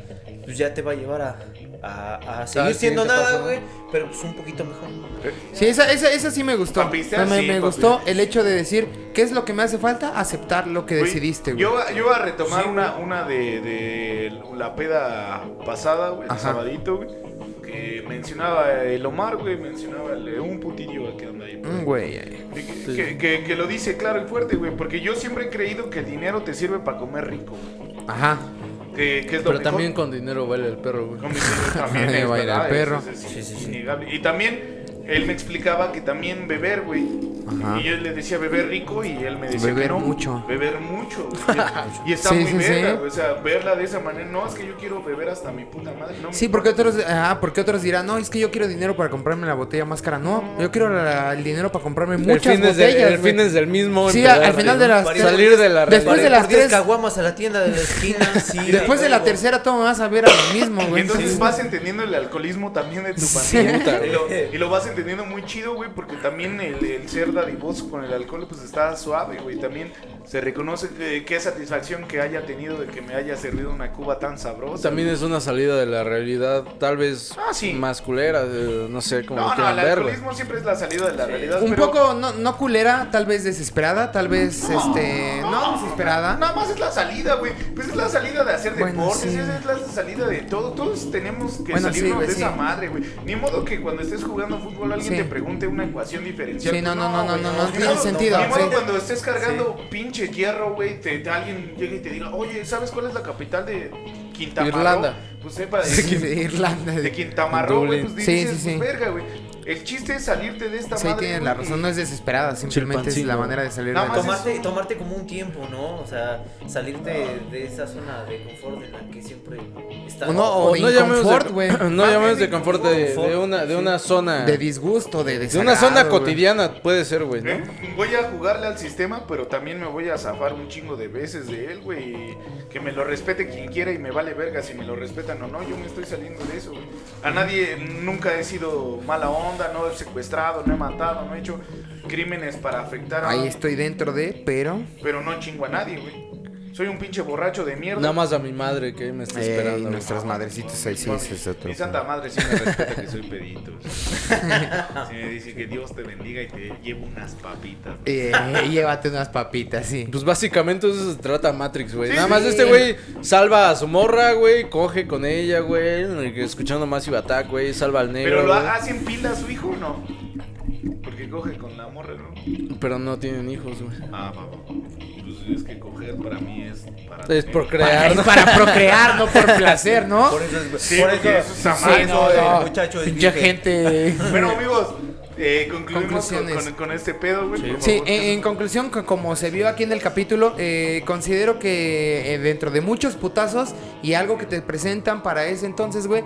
pues ya te va a llevar a, a, a seguir Al siendo nada, güey, pero pues un poquito mejor. Sí, esa, esa, esa sí me gustó. Pa' pistear, me sí, me gustó el hecho de decir, ¿qué es lo que me hace falta? Aceptar lo que decidiste, güey. Yo, yo voy a retomar Sí, una, una de, de la peda pasada, güey, el sabadito, güey. Que mencionaba el Omar, güey, mencionaba el- un putillo que anda ahí. ahí. Mm, güey. eh. Que, que- que- que lo dice claro y fuerte, güey. Porque yo siempre he creído que el dinero te sirve para comer rico, güey. Ajá. Que, que es lo Pero mejor. también con dinero vale el perro, güey. Con mi dinero también [laughs] Ahí es va a ir verdad, el perro. es- es Sí, sí, sí. Y también él me explicaba que también beber, güey. Ajá. Y yo le decía beber rico y él me decía Beber que no, mucho. Beber mucho. [laughs] y está Sí, muy sí, verga, sí. O sea, verla de esa manera. No, es que yo quiero beber hasta mi puta madre. No Sí, porque otros, ajá, porque otros dirán, no, es que yo quiero dinero para comprarme la botella más cara. No, yo quiero la- el dinero para comprarme El muchas es de- botellas. el güey. fin es del mismo. Sí, al empedarte, final de ¿no? las Para tres- Salir de la Después de las Por 10 tres- caguamas a la tienda de la esquina, [laughs] sí. Después de la tercera toma vas a ver a lo mismo, güey. entonces vas entendiendo el alcoholismo también de tu Sí. pandilla. Y, lo, y lo vas entendiendo muy chido, güey, porque también el, el ser dadivoso con el alcohol, pues está suave, güey. También se reconoce que qué satisfacción que haya tenido de que me haya servido una cuba tan sabrosa. También es una salida de la realidad, tal vez Ah, sí. más culera, de- no sé cómo No, no, el ver, siempre es la salida de la realidad. Un pero poco, no, no culera, tal vez desesperada, tal vez, este, no desesperada. Nada más es la salida, güey. Pues es la salida de hacer Bueno, deportes, sí. esa es la salida de todo. Todos tenemos que Bueno, sí, salirnos güey, de sí. esa madre, güey. Ni modo que cuando estés jugando fútbol alguien Sí. te pregunte una ecuación diferencial. Sí, no, Pues no, no, no, no, no Ni tiene modo- sentido, Ni modo sí. cuando estés cargando pinche hierro, güey, te, te- alguien llegue y te diga, oye, ¿sabes cuál es la capital de Quintamarro? Irlanda. Pues sepa de, Sí, [laughs] de Irlanda. de Quintamarro, güey, pues dices, sí, sí. pues verga, güey. El chiste es salirte de esta Sí, madre. tienes güey, la razón, no es desesperada, simplemente es la manera de salir de es- Tomarte, tomarte como un tiempo, ¿no? O sea, salirte de esa zona de confort en la que siempre está. O no, o O de no de, güey. [clears throat] no llamemos de confort de, confort, de una, de sí. una zona. De disgusto, de de una zona cotidiana, puede ser, güey, ¿no? ¿Eh? Voy a jugarle al sistema, pero también me voy a zafar un chingo de veces de él, güey. Que me lo respete quien quiera y me vale verga si me lo respetan o no. Yo me estoy saliendo de eso, güey. A nadie nunca he sido mala onda, no he secuestrado, no he matado, no he hecho crímenes para afectar a. Ahí estoy dentro de, pero. Pero no chingo a nadie, güey. Soy un pinche borracho de mierda. Nada más a mi madre que me está esperando. nuestras madrecitas ahí sí, es otro. Mi santa madre sí me respeta que soy pedito. [laughs] Sí me dice que Dios te bendiga y te llevo unas papitas. Eh, llévate unas papitas, sí. Pues básicamente eso se trata Matrix, güey. Sí, Nada más sí. este güey salva a su morra, güey, coge con ella, güey, escuchando más Attack, güey, salva al negro. Pero lo güey. hace en pila a su hijo o no? Porque coge con la morra, ¿no? Pero no tienen hijos, güey. Ah, va, va. Pues es que coger para mí es para. Es procrear, [laughs] ¿no? para procrear, no por placer, ¿no? Por eso es. Sí, por eso, eso está sí, mal, no, ¿no? el muchacho es gente. Bueno, amigos, eh, concluimos con, Conclusiones. con- con este pedo, güey. Sí, favor. en, en conclusión, co- como se vio aquí en el capítulo, eh, considero que eh, dentro de muchos putazos y algo que te presentan para ese entonces, güey,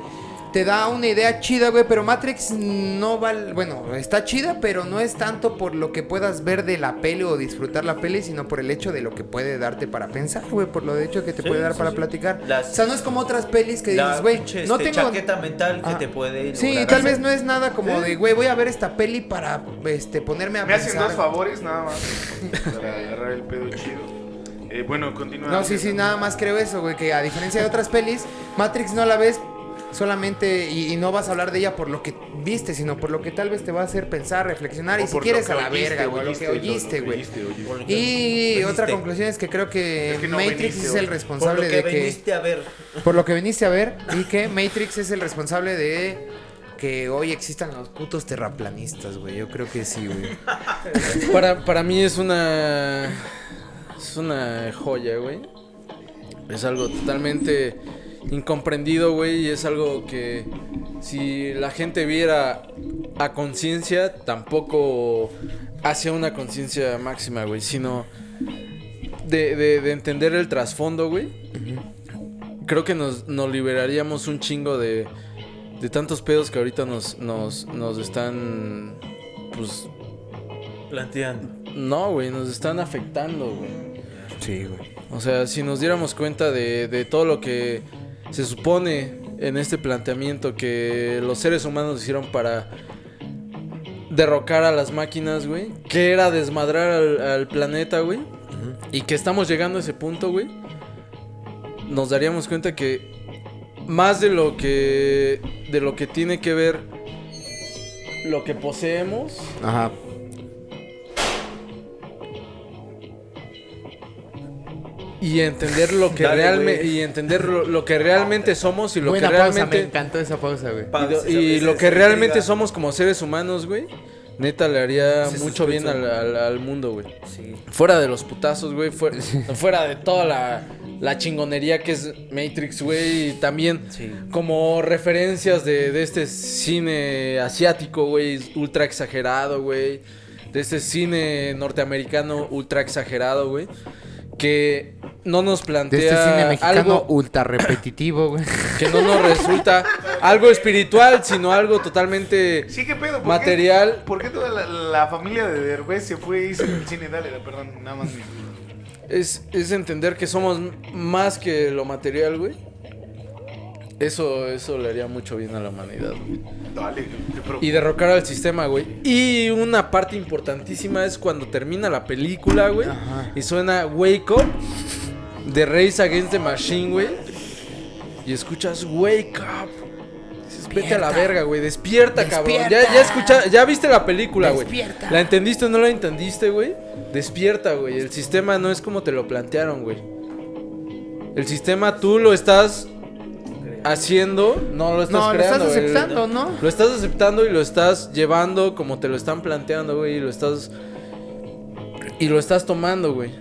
te da una idea chida, güey, pero Matrix no va, bueno, está chida, pero no es tanto por lo que puedas ver de la peli o disfrutar la peli, sino por el hecho de lo que puede darte para pensar, güey, por lo de hecho que te Sí, puede dar sí, para sí. platicar. Las- o sea, no es como otras pelis que dices, güey, no este, tengo... chaqueta mental que Ah. te puede Sí, tal hacer. vez no es nada como de, güey, voy a ver esta peli para este, ponerme a Me hacen dos favores, nada más. [laughs] Para agarrar el pedo chido. Eh, bueno, continúa. No, sí, sí, nada más creo eso, güey, que a diferencia de otras pelis, Matrix no la ves solamente y, y no vas a hablar de ella por lo que viste, sino por lo que tal vez te va a hacer pensar, reflexionar y si por quieres lo a la oíste, verga, güey, lo que oíste, güey. Por lo Y veniste. otra conclusión es que creo que, Es que no Matrix viniste es el Por responsable lo que de que veniste a ver. por lo que viniste a ver y que Matrix es el responsable de que hoy existan los putos terraplanistas, güey. Yo creo que sí, güey. [laughs] Para, para mí es una Es una joya, güey. Es algo totalmente incomprendido, güey. Y es algo que si la gente viera a conciencia, tampoco hacia una conciencia máxima, güey. Sino de, de- de entender el trasfondo, güey. Creo que nos, nos liberaríamos un chingo de, de tantos pedos que ahorita nos, nos, nos están, pues, Planteando. no, güey, nos están afectando, güey. Sí, güey. O sea, si nos diéramos cuenta de, de todo lo que se supone en este planteamiento que los seres humanos hicieron para derrocar a las máquinas, güey, que era desmadrar al, planeta, güey, y que estamos llegando a ese punto, güey, nos daríamos cuenta que más de lo que de lo que tiene que ver lo que poseemos Ajá. Y entender lo que Dale, realmente y entender lo, lo que realmente [laughs] somos y lo Buena que pausa, me realmente encantó esa pausa, güey. y lo, y que realmente somos como seres humanos, güey. Neta le haría mucho bien al, al- al mundo, güey. Sí. Fuera de los putazos, güey. Fuera, [laughs] fuera de toda la, la chingonería que es Matrix, güey. Y también Sí. como referencias de, de este cine asiático, güey. Ultra exagerado, güey. De este cine norteamericano ultra exagerado, güey. Que no nos De plantea este cine mexicano algo ultra repetitivo, güey. [coughs] que no nos resulta algo espiritual, sino algo totalmente Sí, qué pedo. ¿Por qué- material. ¿Por qué toda la, la familia de Derbez se fue y hizo el cine? Dale, perdón, nada más. Es, es entender que somos más que lo material, güey. Eso, eso le haría mucho bien a la humanidad, güey. Dale, Y derrocar al sistema, güey. Y una parte importantísima es cuando termina la película, güey. Ajá. Y suena Wake Up de Race Against the Machine, güey. Y escuchas Wake Up. Dices, Vete a la verga, güey. Despierta, cabrón. Ya, ya escucha, ya viste la película, güey. Despierta. ¿La entendiste o no la entendiste, güey? Despierta, güey. El sistema no es como te lo plantearon, güey. El sistema tú lo estás haciendo, no lo estás No, lo estás creando. güey. aceptando, ¿no? Lo estás aceptando y lo estás llevando como te lo están planteando, güey. Y lo estás. Y lo estás tomando, güey.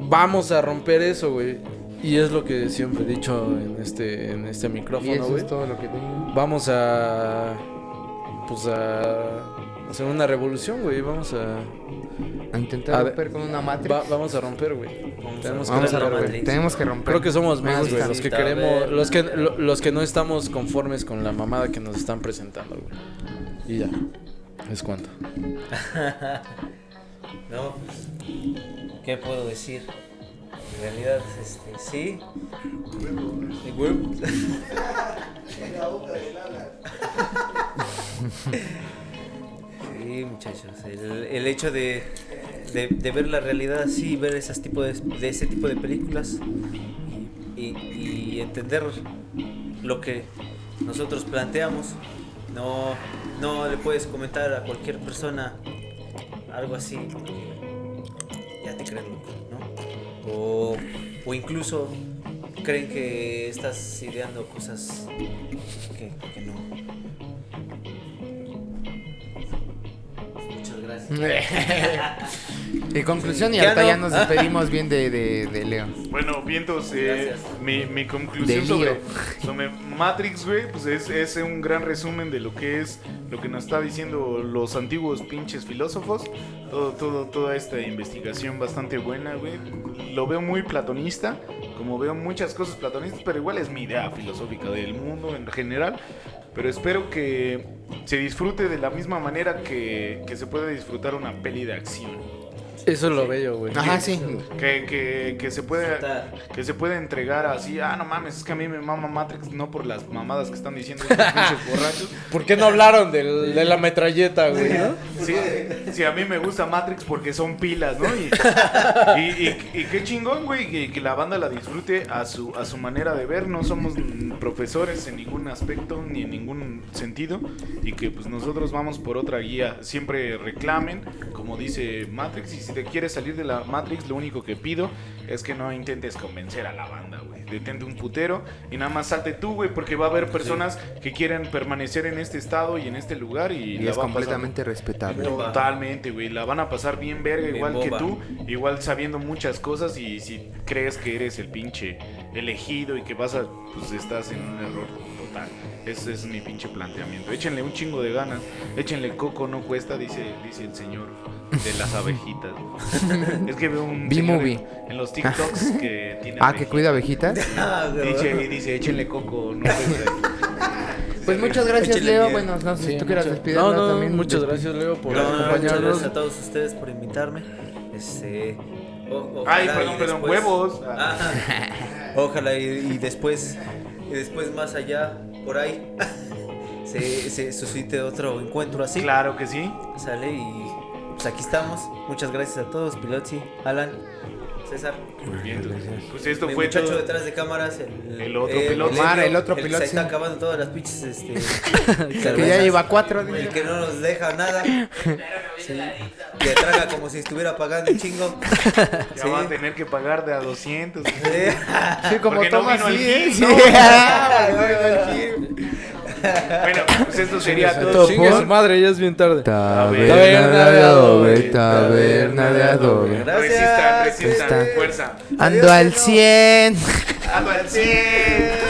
Vamos a romper eso, güey. Y es lo que siempre he dicho en este, en este Y micrófono, eso güey. es todo lo que tengo. Vamos a. Pues a. Hacer una revolución, güey. Vamos a. A intentar A romper con una matriz. va- vamos a romper, güey. Tenemos que Vamos a romper. Tenemos que romper. Creo que somos más, güey, los que queremos, los que, lo- los que no estamos conformes con la mamada que nos están presentando, güey. Y ya, es cuanto. [laughs] No, pues, ¿qué puedo decir? En realidad, este, sí. Sí, muchachos. El, el hecho de, de, ver la realidad así, ver tipo de, de ese tipo de películas y, y- entender lo que nosotros planteamos, no, no le puedes comentar a cualquier persona algo así ya te creen loco, ¿no? O, o incluso creen que estás ideando cosas que, que no. Gracias. En conclusión, y Ya ahorita no. ya nos despedimos bien de, de, de Leo. Bueno, vientos, eh, mi, mi conclusión De sobre, sobre Matrix, güey, pues es, es un gran resumen de lo que es lo que nos está diciendo los antiguos pinches filósofos. Todo, todo, toda esta investigación bastante buena, güey. Lo veo muy platonista, como veo muchas cosas platonistas, pero igual es mi idea filosófica del mundo en general. Pero espero que se disfrute de la misma manera que, se puede disfrutar una peli de acción. Eso es lo bello, güey. Ajá, sí. Que, que, que se puede que se puede entregar así, ah, no mames, es que a mí me mama Matrix, no por las mamadas que están diciendo estos [laughs] pinches borrachos. ¿Por qué no hablaron del- de la metralleta, güey? no? Sí, sí, a mí me gusta Matrix porque son pilas, ¿no? Y, y, y- y qué chingón, güey, que, que la banda la disfrute a su, a su manera de ver. No somos profesores en ningún aspecto ni en ningún sentido. Y que pues nosotros vamos por otra guía. Siempre reclamen, como dice Matrix. Y si te quieres salir de la Matrix, lo único que pido es que no intentes convencer a la banda, güey. detente un putero y nada más salte tú, güey, porque va a haber personas que quieren permanecer en este estado y en este lugar y, Y la es van a pasar- completamente respetable. Totalmente, güey. La van a pasar bien verga, Bien igual que tú. Igual sabiendo muchas cosas. Y si crees que eres el pinche elegido y que vas a. Pues estás en un error total. Ese es mi pinche planteamiento. Échenle un chingo de ganas. Échenle coco, no cuesta, dice, dice el señor de las abejitas. es que veo un. [laughs] B-movie. En, en los TikToks [laughs] que tiene. Ah, que cuida abejitas. [laughs] Ah. Dice, y dice, échenle coco, no cuesta. Pues muchas gracias, Échale Leo. bien. Bueno, no sé si tú quieras muchas- despedirla No, no, también. muchas gracias, Leo, por Muchas acompañarnos. gracias a todos ustedes por invitarme. Este. o- Ay, perdón, perdón, después- huevos. Ah, ojalá y, y después. Y después más allá, por ahí. [laughs] se, se suscite otro encuentro así. Claro que sí. Sale y. Pues aquí estamos. Muchas gracias a todos, Pilotzi, Alan, César. Muy bien. Pues esto Mi fue muchacho todo. detrás de cámaras, el, El otro piloto. Elio, Omar, el otro que piloto, se está sí. acabando todas las pinches, este. [laughs] Que ya lleva cuatro. El que no nos deja nada. Sí. Que traga como si estuviera pagando chingo. Ya Sí. va a tener que pagar de a 200. Sí. Sí, como Porque no toma el así, ¿eh? Gil, Sí. [laughs] [laughs] ¿no? No el. Bueno, pues esto sería Todo. Chingue por- su madre, ya es bien tarde. Taberna de adobe, taberna de adobe. Resistan, Resistan. fuerza. Ando al 100. Ando al 100.